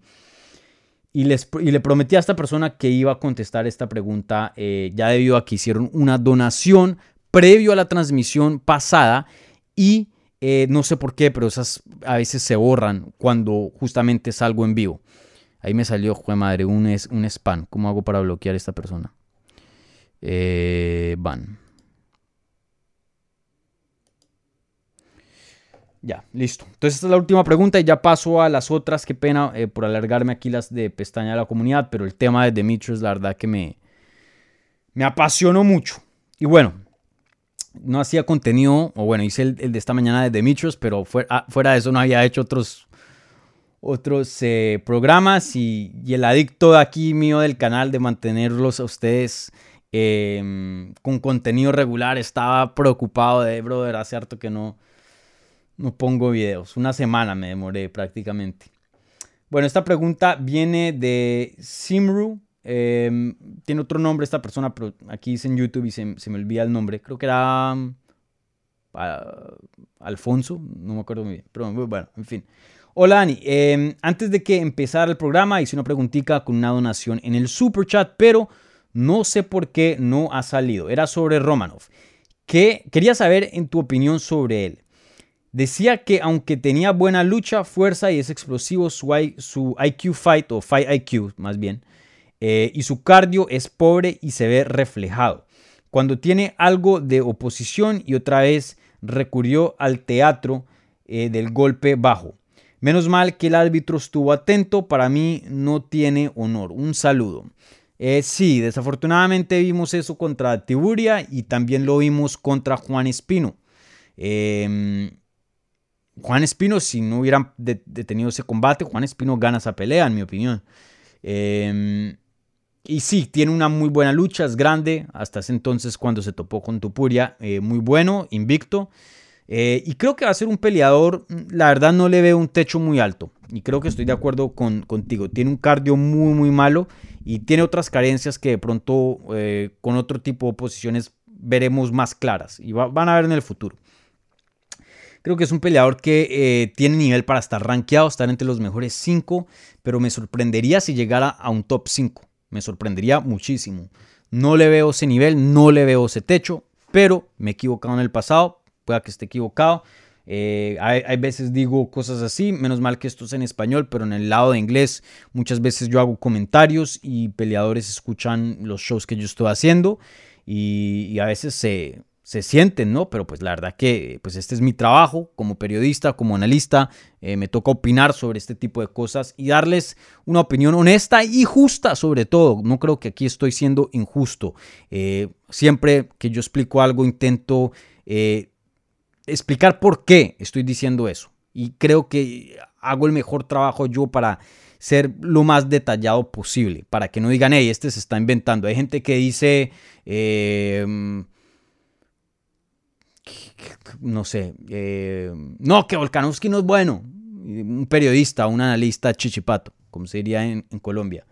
y, les, y le prometí a esta persona que iba a contestar esta pregunta eh, ya debido a que hicieron una donación previo a la transmisión pasada y eh, no sé por qué, pero esas a veces se borran cuando justamente salgo en vivo. Ahí me salió, jue madre, un, un spam. ¿Cómo hago para bloquear a esta persona? Eh, van. Ya, listo. Entonces esta es la última pregunta y ya paso a las otras. Qué pena eh, por alargarme aquí las de pestaña de la comunidad, pero el tema de Demetrius, la verdad que me, me apasionó mucho. Y bueno, no hacía contenido, o bueno, hice el, de esta mañana de Demetrius, pero ah, fuera, de eso no había hecho otros, otros eh, programas y, el adicto aquí mío del canal de mantenerlos a ustedes em, con contenido regular estaba preocupado de, brother, hace que no no pongo videos. Una semana me demoré prácticamente. Bueno, esta pregunta viene de Simru. Em, tiene otro nombre esta persona, pero aquí dice en YouTube y se, me olvida el nombre. Creo que era ah, Alfonso, no me acuerdo muy bien. Pero bueno, en fin. Hola Dani, em, antes de que empezara el programa hice una preguntita con una donación en el super chat, pero no sé por qué no ha salido. Era sobre Romanov. Que quería saber en tu opinión sobre él. Decía que aunque tenía buena lucha, fuerza y es explosivo, su, IQ fight, o fight IQ más bien, eh, y su cardio es pobre y se ve reflejado. Cuando tiene algo de oposición y otra vez recurrió al teatro eh, del golpe bajo. Menos mal que el árbitro estuvo atento, para mí no tiene honor. Un saludo. Eh, sí, desafortunadamente vimos eso contra Tiburia y también lo vimos contra Juan Espino. Eh, Juan Espino, si no hubieran detenido ese combate, Juan Espino gana esa pelea, en mi opinión. Em, y sí, tiene una muy buena lucha, es grande. Hasta ese entonces, cuando se topó con Tupuria, eh, muy bueno, invicto. Eh, y creo que va a ser un peleador, la verdad no le veo un techo muy alto. Y creo que estoy de acuerdo con, contigo. Tiene un cardio muy, muy malo y tiene otras carencias que de pronto eh, con otro tipo de posiciones veremos más claras y van a ver en el futuro. Creo que es un peleador que eh, tiene nivel para estar rankeado, estar entre los mejores 5, pero me sorprendería si llegara a un top 5. Me sorprendería muchísimo. No le veo ese nivel, no le veo ese techo, pero me he equivocado en el pasado, pueda que esté equivocado. Eh, hay, veces digo cosas así, menos mal que esto es en español, pero en el lado de inglés muchas veces yo hago comentarios y peleadores escuchan los shows que yo estoy haciendo y a veces se, se sienten, ¿no? Pero pues la verdad que pues este es mi trabajo como periodista, como analista, eh, me toca opinar sobre este tipo de cosas y darles una opinión honesta y justa sobre todo. No creo que aquí estoy siendo injusto. Eh, siempre que yo explico algo intento eh, explicar por qué estoy diciendo eso. Y creo que hago el mejor trabajo yo para ser lo más detallado posible, para que no digan, hey, este se está inventando. Hay gente que dice no sé, eh, no, que Volkanovski no es bueno. Un periodista, un analista chichipato, como se diría en, Colombia.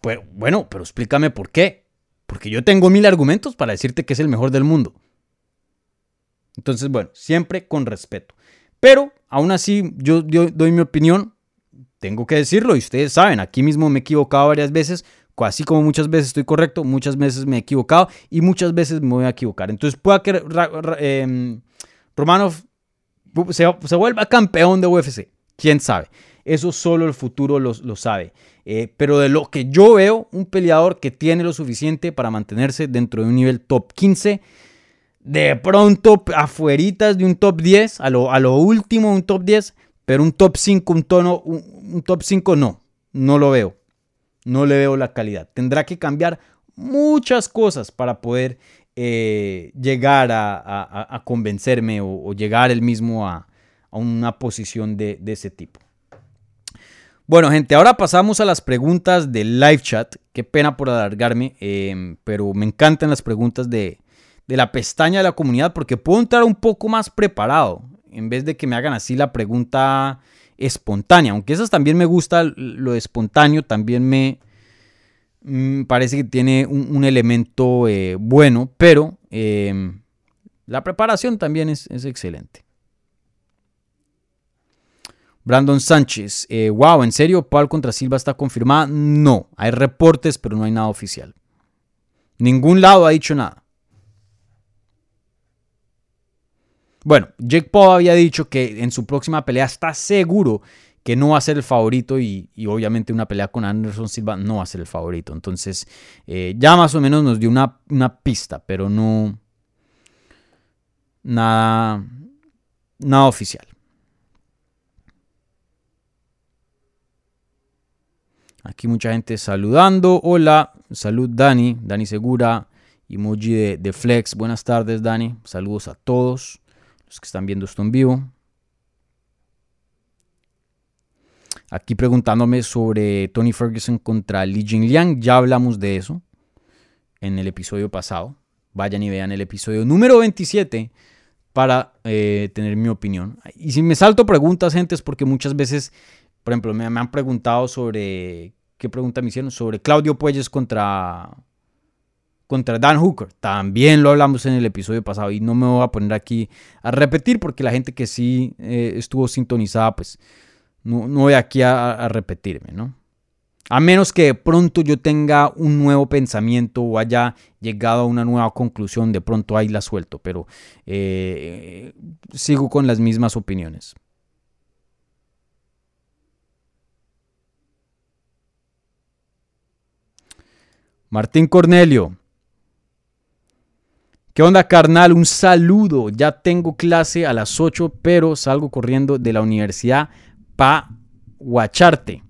Pues, bueno, pero explícame por qué. Porque yo tengo mil argumentos para decirte que es el mejor del mundo. Entonces, bueno, siempre con respeto. Pero, aún así, yo, yo doy mi opinión. Tengo que decirlo y ustedes saben, aquí mismo me he equivocado varias veces Así como muchas veces estoy correcto, muchas veces me he equivocado y muchas veces me voy a equivocar. Entonces pueda que eh, Romanov se, vuelva campeón de UFC. ¿Quién sabe? Eso solo el futuro lo, lo sabe. Eh, pero de lo que yo veo, un peleador que tiene lo suficiente para mantenerse dentro de un nivel top 15 de pronto afueritas de un top 10, a lo, a lo último un top 10, pero un top 5, un tono, un top 5 no, no lo veo no le veo la calidad. Tendrá que cambiar muchas cosas para poder eh, llegar a, convencerme o, llegar él mismo a, una posición de, ese tipo. Bueno, gente, ahora pasamos a las preguntas del live chat. Qué pena por alargarme, em, pero me encantan las preguntas de, de la pestaña de la comunidad porque puedo entrar un poco más preparado en vez de que me hagan así la pregunta espontánea. Aunque esas también me gusta, lo espontáneo también me mm, parece que tiene un, elemento eh, bueno, pero em, la preparación también es, excelente. Brandon Sánchez, eh, wow, ¿en serio Paul contra Silva está confirmada? No, hay reportes, pero no hay nada oficial. Ningún lado ha dicho nada. Bueno, Jake Paul había dicho que en su próxima pelea está seguro que no va a ser el favorito y, obviamente una pelea con Anderson Silva no va a ser el favorito. Entonces eh, ya más o menos nos dio una, pista, pero no nada, nada oficial. Aquí mucha gente saludando. Hola, salud Dani, Dani Segura, emoji de, de Flex. Buenas tardes Dani, saludos a todos los que están viendo esto en vivo. Aquí preguntándome sobre Tony Ferguson contra Li Jingliang. Ya hablamos de eso en el episodio pasado. Vayan y vean el episodio número 27 para eh, tener mi opinión. Y si me salto preguntas, gente, es porque muchas veces por ejemplo, me, me han preguntado sobre, ¿qué pregunta me hicieron? Sobre Claudio Puelles contra, contra Dan Hooker. También lo hablamos en el episodio pasado y no me voy a poner aquí a repetir porque la gente que sí eh, estuvo sintonizada, pues no, no voy aquí a, repetirme, ¿no? A menos que de pronto yo tenga un nuevo pensamiento o haya llegado a una nueva conclusión, de pronto ahí la suelto, pero eh, sigo con las mismas opiniones. Martín Cornelio. ¿Qué onda, carnal? Un saludo. Ya tengo clase a las 8, pero salgo corriendo de la universidad para guacharte.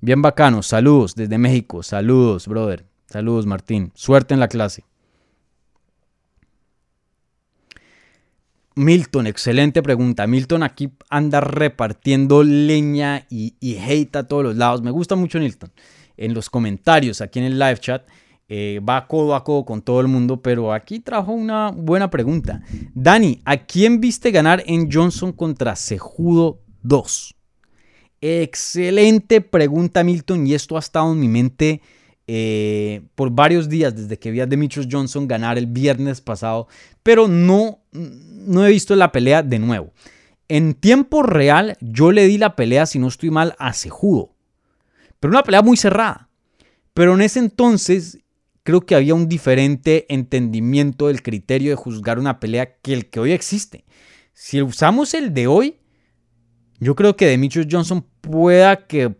Bien bacano. Saludos desde México. Saludos, brother. Saludos, Martín. Suerte en la clase. Milton, excelente pregunta. Milton aquí anda repartiendo leña y, y hate a todos los lados. Me gusta mucho Milton. En los comentarios, aquí en el live chat, eh, va codo a codo con todo el mundo, pero aquí trajo una buena pregunta. Dani, ¿a quién viste ganar en Johnson contra Sejudo 2? Excelente pregunta, Milton, y esto ha estado en mi mente eh, por varios días desde que vi a Demetrius Johnson ganar el viernes pasado, pero no, no he visto la pelea de nuevo. En tiempo real, yo le di la pelea, si no estoy mal, a Sejudo, pero una pelea muy cerrada. Pero en ese entonces creo que había un diferente entendimiento del criterio de juzgar una pelea que el que hoy existe. Si usamos el de hoy, yo creo que Demetrius Johnson pueda que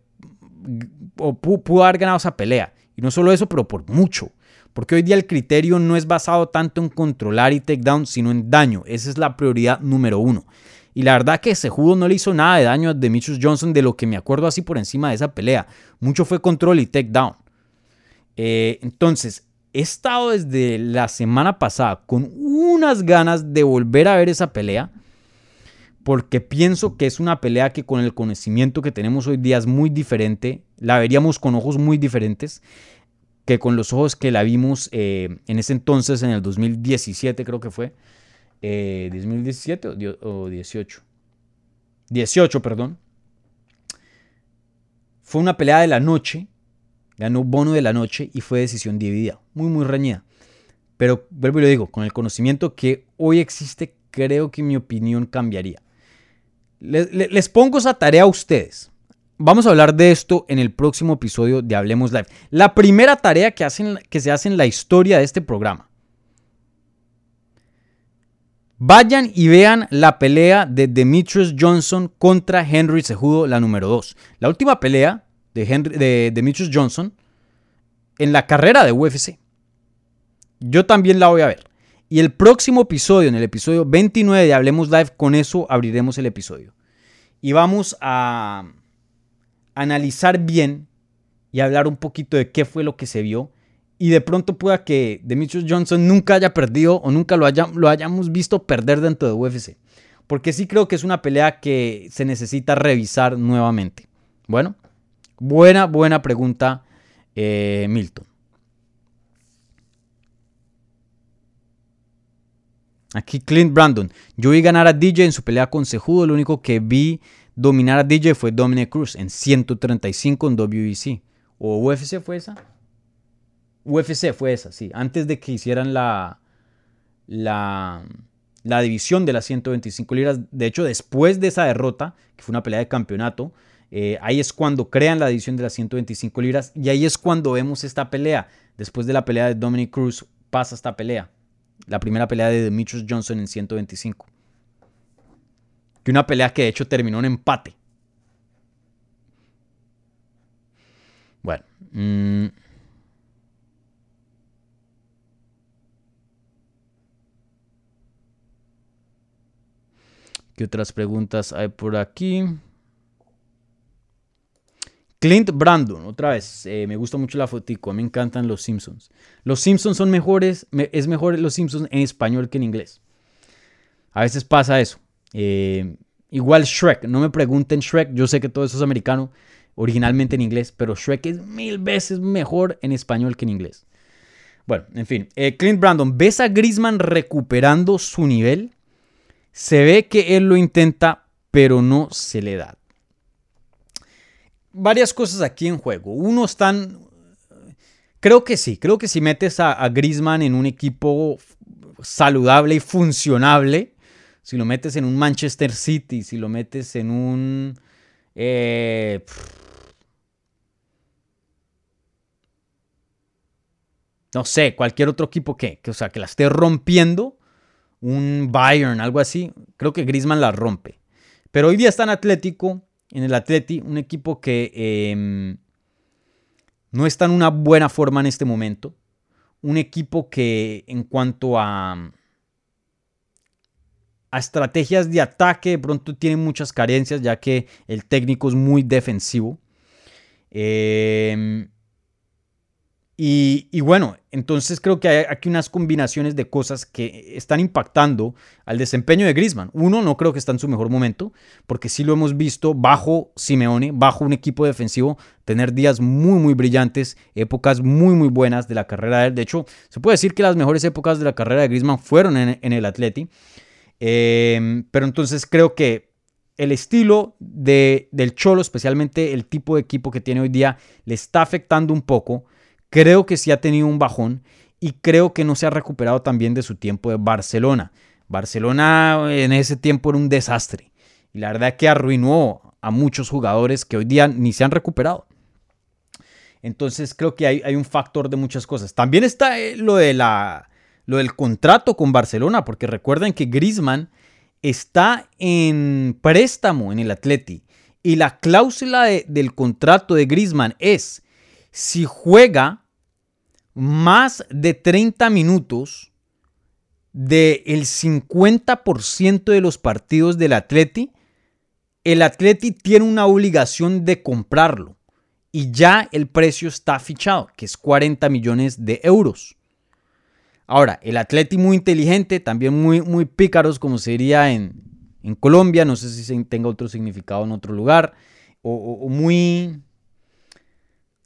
pudo haber ganado esa pelea. Y no solo eso, pero por mucho. Porque hoy día el criterio no es basado tanto en controlar y takedown, sino en daño. Esa es la prioridad número uno. Y la verdad que ese judo no le hizo nada de daño a Demetrius Johnson de lo que me acuerdo así por encima de esa pelea. Mucho fue control y takedown. Eh, entonces, he estado desde la semana pasada con unas ganas de volver a ver esa pelea porque pienso que es una pelea que con el conocimiento que tenemos hoy día es muy diferente, la veríamos con ojos muy diferentes que con los ojos que la vimos eh, en ese entonces, en el 2017 creo que fue, eh, 2017 o 18, 18, perdón. Fue una pelea de la noche, ganó bono de la noche y fue decisión dividida, muy muy reñida. Pero vuelvo y lo digo, con el conocimiento que hoy existe, creo que mi opinión cambiaría. Les, pongo esa tarea a ustedes. Vamos a hablar de esto en el próximo episodio de Hablemos Live. La primera tarea que, hacen, que se hace en la historia de este programa. Vayan y vean la pelea de Demetrius Johnson contra Henry Cejudo, la número 2. La última pelea de, Henry, de Johnson en la carrera de UFC. Yo también la voy a ver. Y el próximo episodio, en el episodio 29 de Hablemos Live, con eso abriremos el episodio. Y vamos a analizar bien y hablar un poquito de qué fue lo que se vio. Y de pronto pueda que Demetrius Johnson nunca haya perdido o nunca lo, haya, lo hayamos visto perder dentro de UFC. Porque sí creo que es una pelea que se necesita revisar nuevamente. Bueno, buena, buena pregunta, eh, Milton. Aquí Clint Brandon. Yo vi ganar a DJ en su pelea con Cejudo. Lo único que vi dominar a DJ fue Dominic Cruz en 135 en WEC. ¿O UFC fue esa? UFC fue esa, sí. Antes de que hicieran la, la, la división de las 125 libras. De hecho, después de esa derrota, que fue una pelea de campeonato, eh, ahí es cuando crean la división de las 125 libras. Y ahí es cuando vemos esta pelea. Después de la pelea de Dominic Cruz, pasa esta pelea. La primera pelea de Demetrius Johnson en 125. Que una pelea que de hecho terminó en empate. Bueno. Mmm. ¿Qué otras preguntas hay por aquí? Clint Brandon, otra vez, eh, me gusta mucho la fotico, me encantan los Simpsons. Los Simpsons son mejores, es mejor los Simpsons en español que en inglés. A veces pasa eso. Eh, igual Shrek, no me pregunten Shrek, yo sé que todo eso es americano, originalmente en inglés, pero Shrek es mil veces mejor en español que en inglés. Bueno, en fin, eh, Clint Brandon, ¿ves a Grisman recuperando su nivel? Se ve que él lo intenta, pero no se le da. Varias cosas aquí en juego. Uno están. Creo que sí, creo que si metes a, Grisman en un equipo saludable y funcionable, si lo metes en un Manchester City, si lo metes en un. Eh, no sé, cualquier otro equipo que, o sea, que la esté rompiendo, un Bayern, algo así, creo que Griezmann la rompe. Pero hoy día está en Atlético, en el Atleti, un equipo que em, no está en una buena forma en este momento. Un equipo que en cuanto a, a estrategias de ataque de pronto tiene muchas carencias ya que el técnico es muy defensivo. Eh, y, bueno, entonces creo que hay aquí unas combinaciones de cosas que están impactando al desempeño de Griezmann. Uno, no creo que está en su mejor momento, porque sí lo hemos visto bajo Simeone, bajo un equipo defensivo, tener días muy, muy brillantes, épocas muy, muy buenas de la carrera de él. De hecho, se puede decir que las mejores épocas de la carrera de Griezmann fueron en, el Atleti. Em, pero entonces creo que el estilo de, del Cholo, especialmente el tipo de equipo que tiene hoy día, le está afectando un poco Creo que sí ha tenido un bajón y creo que no se ha recuperado también de su tiempo de Barcelona. Barcelona en ese tiempo era un desastre y la verdad que arruinó a muchos jugadores que hoy día ni se han recuperado. Entonces creo que hay, un factor de muchas cosas. También está eh, lo, de la, lo del contrato con Barcelona, porque recuerden que Griezmann está en préstamo en el Atleti y la cláusula del contrato de Griezmann es si juega más de 30 minutos del 50% de los partidos del Atleti, el Atleti tiene una obligación de comprarlo y ya el precio está fichado, que es 40 millones de euros. Ahora, el Atleti muy inteligente, también muy, muy pícaros, como sería en, en Colombia, no sé si tenga otro significado en otro lugar, o muy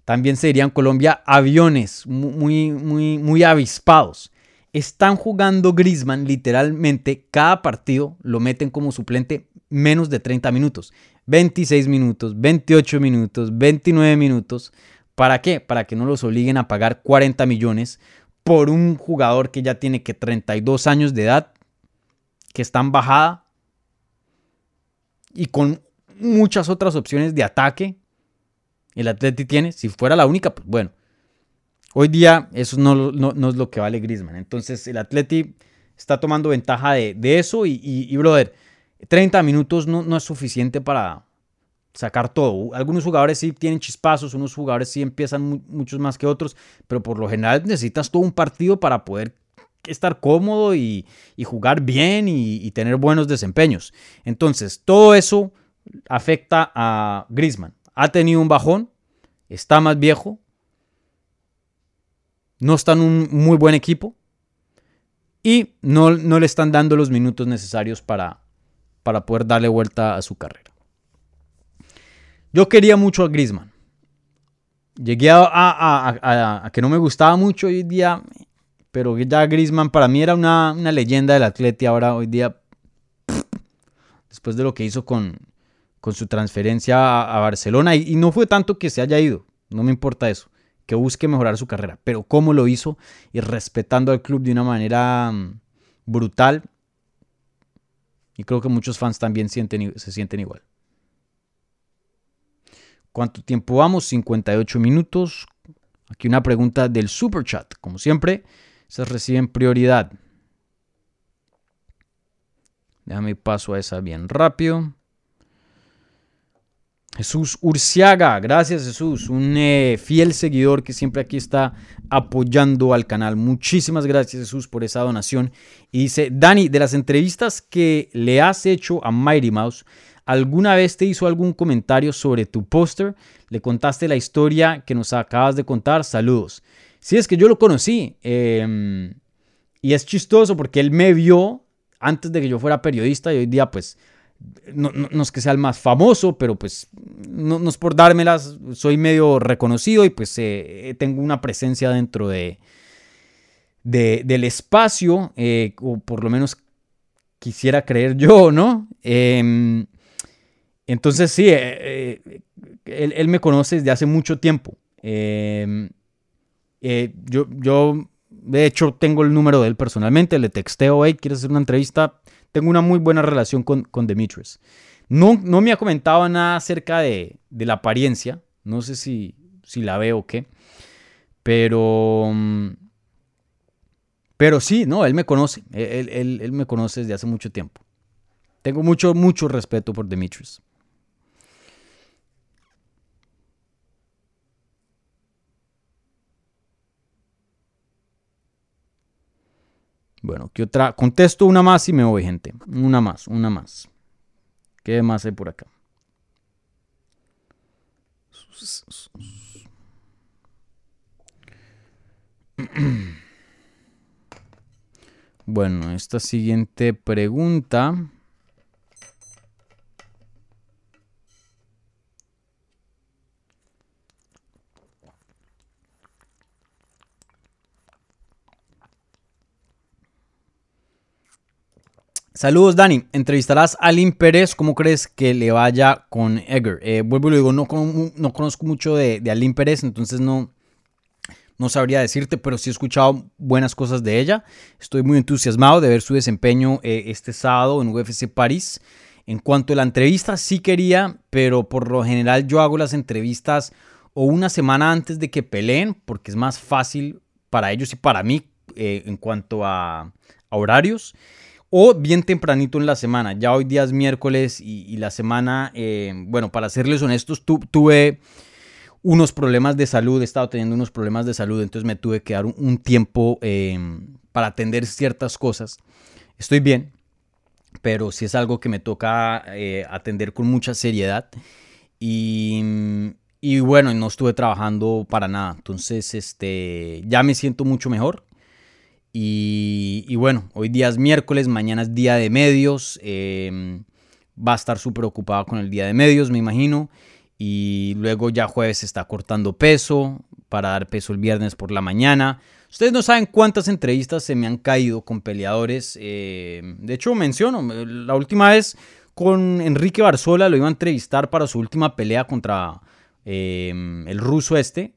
también serían Colombia aviones muy, muy, muy avispados. Están jugando Grisman literalmente cada partido lo meten como suplente menos de 30 minutos. 26 minutos, 28 minutos, 29 minutos. ¿Para qué? Para que no los obliguen a pagar 40 millones por un jugador que ya tiene que 32 años de edad, que está en bajada y con muchas otras opciones de ataque el Atleti tiene. Si fuera la única, pues bueno. Hoy día eso no, es lo que vale Griezmann. Entonces el Atleti está tomando ventaja de, eso y, brother, 30 minutos no, es suficiente para sacar todo. Algunos jugadores sí tienen chispazos, unos jugadores sí empiezan muchos más que otros, pero por lo general necesitas todo un partido para poder estar cómodo y, jugar bien y, y, tener buenos desempeños. Entonces, todo eso afecta a Griezmann ha tenido un bajón, está más viejo, no está en un muy buen equipo y no, no le están dando los minutos necesarios para, para poder darle vuelta a su carrera. Yo quería mucho a Griezmann. Llegué a, que no me gustaba mucho hoy día, pero ya Griezmann para mí era una, leyenda del Atleti. Ahora, hoy día, después de lo que hizo con, con su transferencia a, Barcelona y, no fue tanto que se haya ido, no me importa eso, que busque mejorar su carrera, pero cómo lo hizo y respetando al club de una manera mm, brutal y creo que muchos fans también sienten, se sienten igual. ¿Cuánto tiempo vamos? 58 minutos. Aquí una pregunta del super chat. Como siempre, se reciben prioridad. Déjame paso a esa bien rápido. Jesús Urciaga, gracias Jesús, un eh, fiel seguidor que siempre aquí está apoyando al canal. Muchísimas gracias Jesús por esa donación. Y dice, Dani, de las entrevistas que le has hecho a Mighty Mouse, ¿alguna vez te hizo algún comentario sobre tu póster? ¿Le contaste la historia que nos acabas de contar? Saludos. Sí, es que yo lo conocí. Em, y es chistoso porque él me vio antes de que yo fuera periodista y hoy día pues no, es que sea el más famoso, pero pues no, es por dármelas, soy medio reconocido y pues eh, tengo una presencia dentro de, del espacio, eh, o por lo menos quisiera creer yo, ¿no? Em, entonces sí, eh, él, me conoce desde hace mucho tiempo. Em, eh, yo, yo, de hecho, tengo el número de él personalmente, le texteo, hey, ¿quieres hacer una entrevista? Tengo una muy buena relación con, con Demetrius. No, no me ha comentado nada acerca de, de la apariencia, no sé si, si la veo o qué, pero... Mm, pero sí, no, él me conoce, él, él, él me conoce desde hace mucho tiempo. Tengo mucho, mucho respeto por Demetrius. Bueno, ¿qué otra? Contesto una más y me voy, gente. Una más, una más. ¿Qué más hay por acá? (clears throat) Bueno, esta siguiente pregunta Saludos, Dani. Entrevistarás a Alin Pérez. ¿Cómo crees que le vaya con Edgar? Eh, vuelvo y le digo, no, no conozco mucho de, de Alin Pérez, entonces no, no sabría decirte, pero sí he escuchado buenas cosas de ella. Estoy muy entusiasmado de ver su desempeño eh, este sábado en UFC París. En cuanto a la entrevista, sí quería, pero por lo general yo hago las entrevistas o una semana antes de que peleen, porque es más fácil para ellos y para mí eh, en cuanto a horarios o bien tempranito en la semana. Ya hoy día es miércoles y, la semana, eh, bueno, para serles honestos, tuve unos problemas de salud, he estado teniendo unos problemas de salud, entonces me tuve que dar un, tiempo em, para atender ciertas cosas. Estoy bien, pero sí es algo que me toca eh, atender con mucha seriedad. Y, y, bueno, no estuve trabajando para nada. Entonces, este, ya me siento mucho mejor. Y, bueno, hoy día es miércoles, mañana es día de medios. Em, va a estar súper ocupado con el día de medios, me imagino. Y luego ya jueves está cortando peso para dar peso el viernes por la mañana. Ustedes no saben cuántas entrevistas se me han caído con peleadores. Em, de hecho, menciono, la última vez con Enrique Barzola lo iba a entrevistar para su última pelea contra em, el ruso este.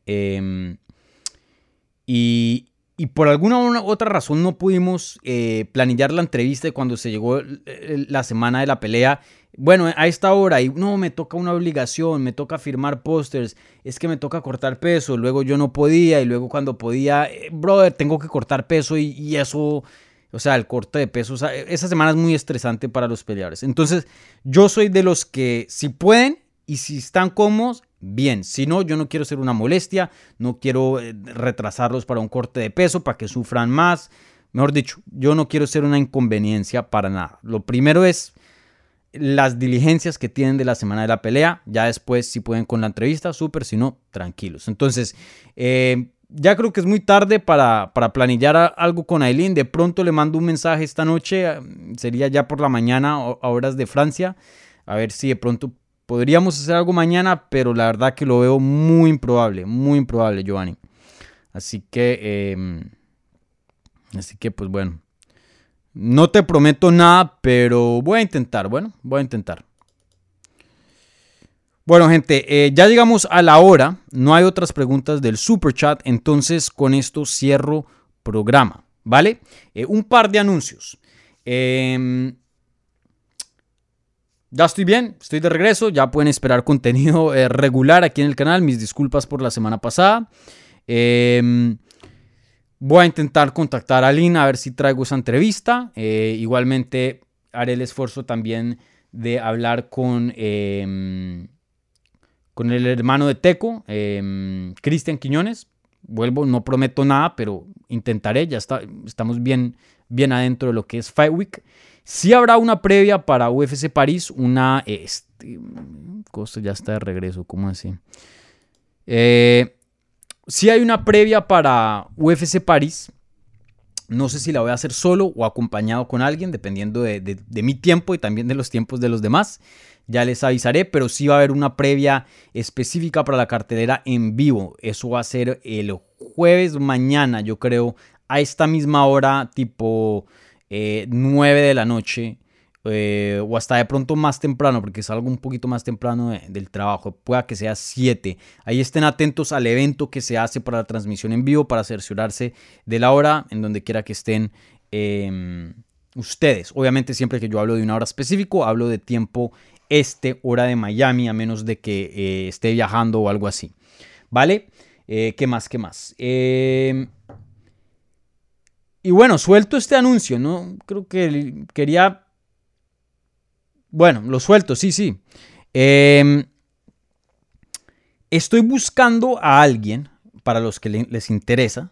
y, y por alguna otra razón no pudimos eh, planillar la entrevista cuando se llegó la semana de la pelea. Bueno, a esta hora, y no, me toca una obligación, me toca firmar pósters, es que me toca cortar peso, luego yo no podía, y luego cuando podía, eh, brother, tengo que cortar peso, y, eso, o sea, el corte de peso, esa semana es muy estresante para los peleadores. Entonces, yo soy de los que, si pueden, y si están cómodos, bien. Si no, yo no quiero ser una molestia, no quiero eh, retrasarlos para un corte de peso, para que sufran más. Mejor dicho, yo no quiero ser una inconveniencia para nada. Lo primero es las diligencias que tienen de la semana de la pelea. Ya después, si pueden con la entrevista, súper. Si no, tranquilos. Entonces, eh, ya creo que es muy tarde para, para planillar algo con Aileen. De pronto le mando un mensaje esta noche. Eh, sería ya por la mañana a horas de Francia. A ver si de pronto Podríamos hacer algo mañana, pero la verdad que lo veo muy improbable, muy improbable, Giovanni. Así que, em, así que, pues bueno. No te prometo nada, pero voy a intentar. Bueno, voy a intentar. Bueno, gente, eh, ya llegamos a la hora. No hay otras preguntas del super chat. Entonces, con esto cierro programa. ¿Vale? Eh, un par de anuncios. Eh, ya estoy bien, estoy de regreso, ya pueden esperar (laughs) contenido eh, regular aquí en el canal. Mis disculpas por la semana pasada. Em, voy a intentar contactar a Lynn a ver si traigo esa entrevista. Eh, igualmente haré el esfuerzo también de hablar con, em, con el hermano de Teco, em, Cristian Quiñones. Vuelvo, no prometo nada, pero intentaré. Ya está, estamos bien, bien adentro de lo que es Fight Week. Sí habrá una previa para UFC París, una... Este, Costo ya está de regreso, ¿cómo así? Eh, sí hay una previa para UFC París. No sé si la voy a hacer solo o acompañado con alguien, dependiendo de, mi tiempo y también de los tiempos de los demás. Ya les avisaré, pero sí va a haber una previa específica para la cartelera en vivo. Eso va a ser el jueves mañana, yo creo, a esta misma hora, tipo 9 eh, de la noche, eh, o hasta de pronto más temprano, porque salgo un poquito más temprano del trabajo, pueda que sea 7. Ahí estén atentos al evento que se hace para la transmisión en vivo, para cerciorarse de la hora, en donde quiera que estén em, ustedes. Obviamente siempre que yo hablo de una hora específico, hablo de tiempo este, hora de Miami, a menos de que eh, esté viajando o algo así. ¿Vale? Eh, ¿Qué más? ¿Qué más? Em, y bueno, suelto este anuncio, ¿no? Creo que quería bueno, lo suelto, sí, sí. Em, estoy buscando a alguien para los que les interesa.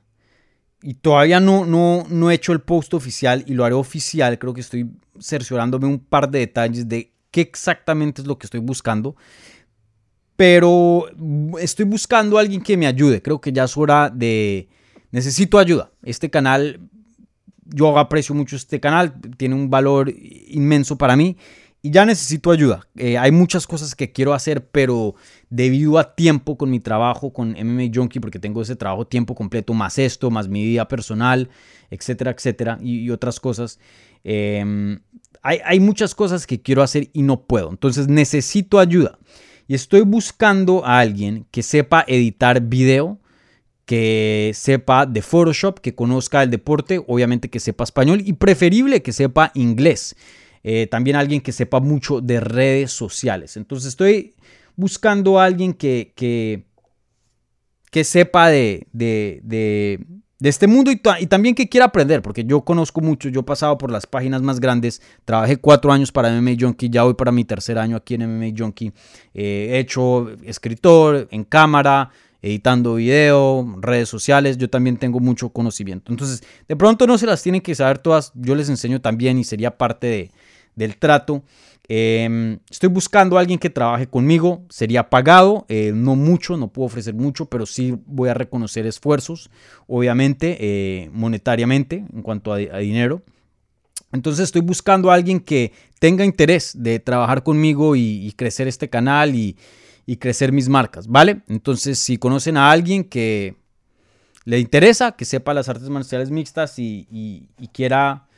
Y todavía no, no, no he hecho el post oficial y lo haré oficial. Creo que estoy cerciorándome un par de detalles de qué exactamente es lo que estoy buscando. Pero estoy buscando a alguien que me ayude. Creo que ya es hora de... Necesito ayuda. Este canal, yo aprecio mucho este canal. Tiene un valor inmenso para mí y ya necesito ayuda. Eh, hay muchas cosas que quiero hacer, pero debido a tiempo con mi trabajo con MMA Junkie, porque tengo ese trabajo tiempo completo, más esto, más mi vida personal, etcétera, etcétera, y, otras cosas. Em, hay, hay muchas cosas que quiero hacer y no puedo. Entonces necesito ayuda. Y estoy buscando a alguien que sepa editar video, que sepa de Photoshop, que conozca el deporte, obviamente que sepa español y preferible que sepa inglés. Eh, también alguien que sepa mucho de redes sociales. Entonces estoy buscando a alguien que, que, que sepa de, de, de, este mundo y, también que quiera aprender, porque yo conozco mucho, yo he pasado por las páginas más grandes, trabajé cuatro años para MMA Junkie, ya voy para mi tercer año aquí en MMA Junkie, eh, he hecho escritor, en cámara, editando video, redes sociales, yo también tengo mucho conocimiento. Entonces, de pronto no se las tienen que saber todas, yo les enseño también y sería parte de, del trato. Em, estoy buscando a alguien que trabaje conmigo, sería pagado, eh, no mucho, no puedo ofrecer mucho, pero sí voy a reconocer esfuerzos, obviamente, eh, monetariamente, en cuanto a, dinero. Entonces estoy buscando a alguien que tenga interés de trabajar conmigo y, crecer este canal y, crecer mis marcas, ¿vale? Entonces si conocen a alguien que le interesa, que sepa las artes marciales mixtas y quiera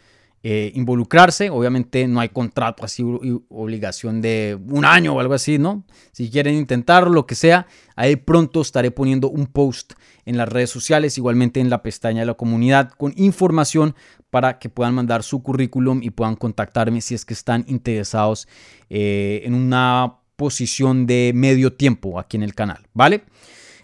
eh, involucrarse. Obviamente no hay contrato así, obligación de un año o algo así, ¿no? Si quieren intentarlo, lo que sea, ahí pronto estaré poniendo un post en las redes sociales, igualmente en la pestaña de la comunidad, con información para que puedan mandar su currículum y puedan contactarme si es que están interesados eh, en una posición de medio tiempo aquí en el canal, ¿vale?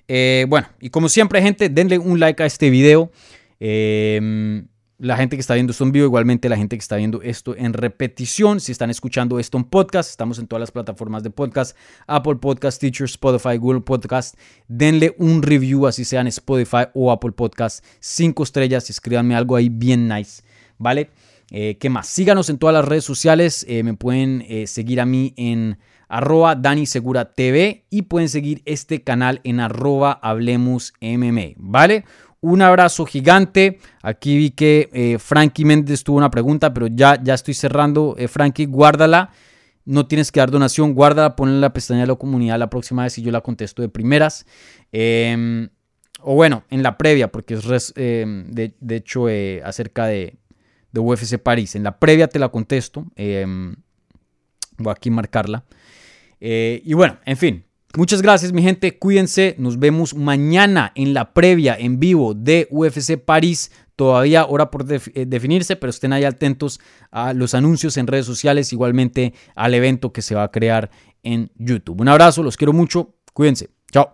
Eh, bueno, y como siempre, gente, denle un like a este video. Eh, la gente que está viendo esto en vivo, igualmente la gente que está viendo esto en repetición. Si están escuchando esto en podcast, estamos en todas las plataformas de podcast, Apple Podcast, Teacher, Spotify, Google Podcast. Denle un review, así sea en Spotify o Apple Podcast, cinco estrellas escríbanme algo ahí bien nice, ¿vale? Eh, ¿Qué más? Síganos en todas las redes sociales. Me pueden seguir a mí en arroba Dani Segura TV y pueden seguir este canal en arroba Hablemos ¿vale? Un abrazo gigante. Aquí vi que eh, Frankie Méndez tuvo una pregunta, pero ya, ya estoy cerrando. Eh, Frankie, guárdala. No tienes que dar donación, guárdala, ponla en la pestaña de la comunidad la próxima vez y yo la contesto de primeras. Em, o bueno, en la previa, porque es em, de, hecho eh, acerca de, de, UFC París. En la previa te la contesto. Em, voy aquí a marcarla. Y bueno, en fin, Muchas gracias mi gente, cuídense, nos vemos mañana en la previa en vivo de UFC París. Todavía hora por eh, definirse, pero estén ahí atentos a los anuncios en redes sociales, igualmente al evento que se va a crear en YouTube. Un abrazo, los quiero mucho, cuídense, chao.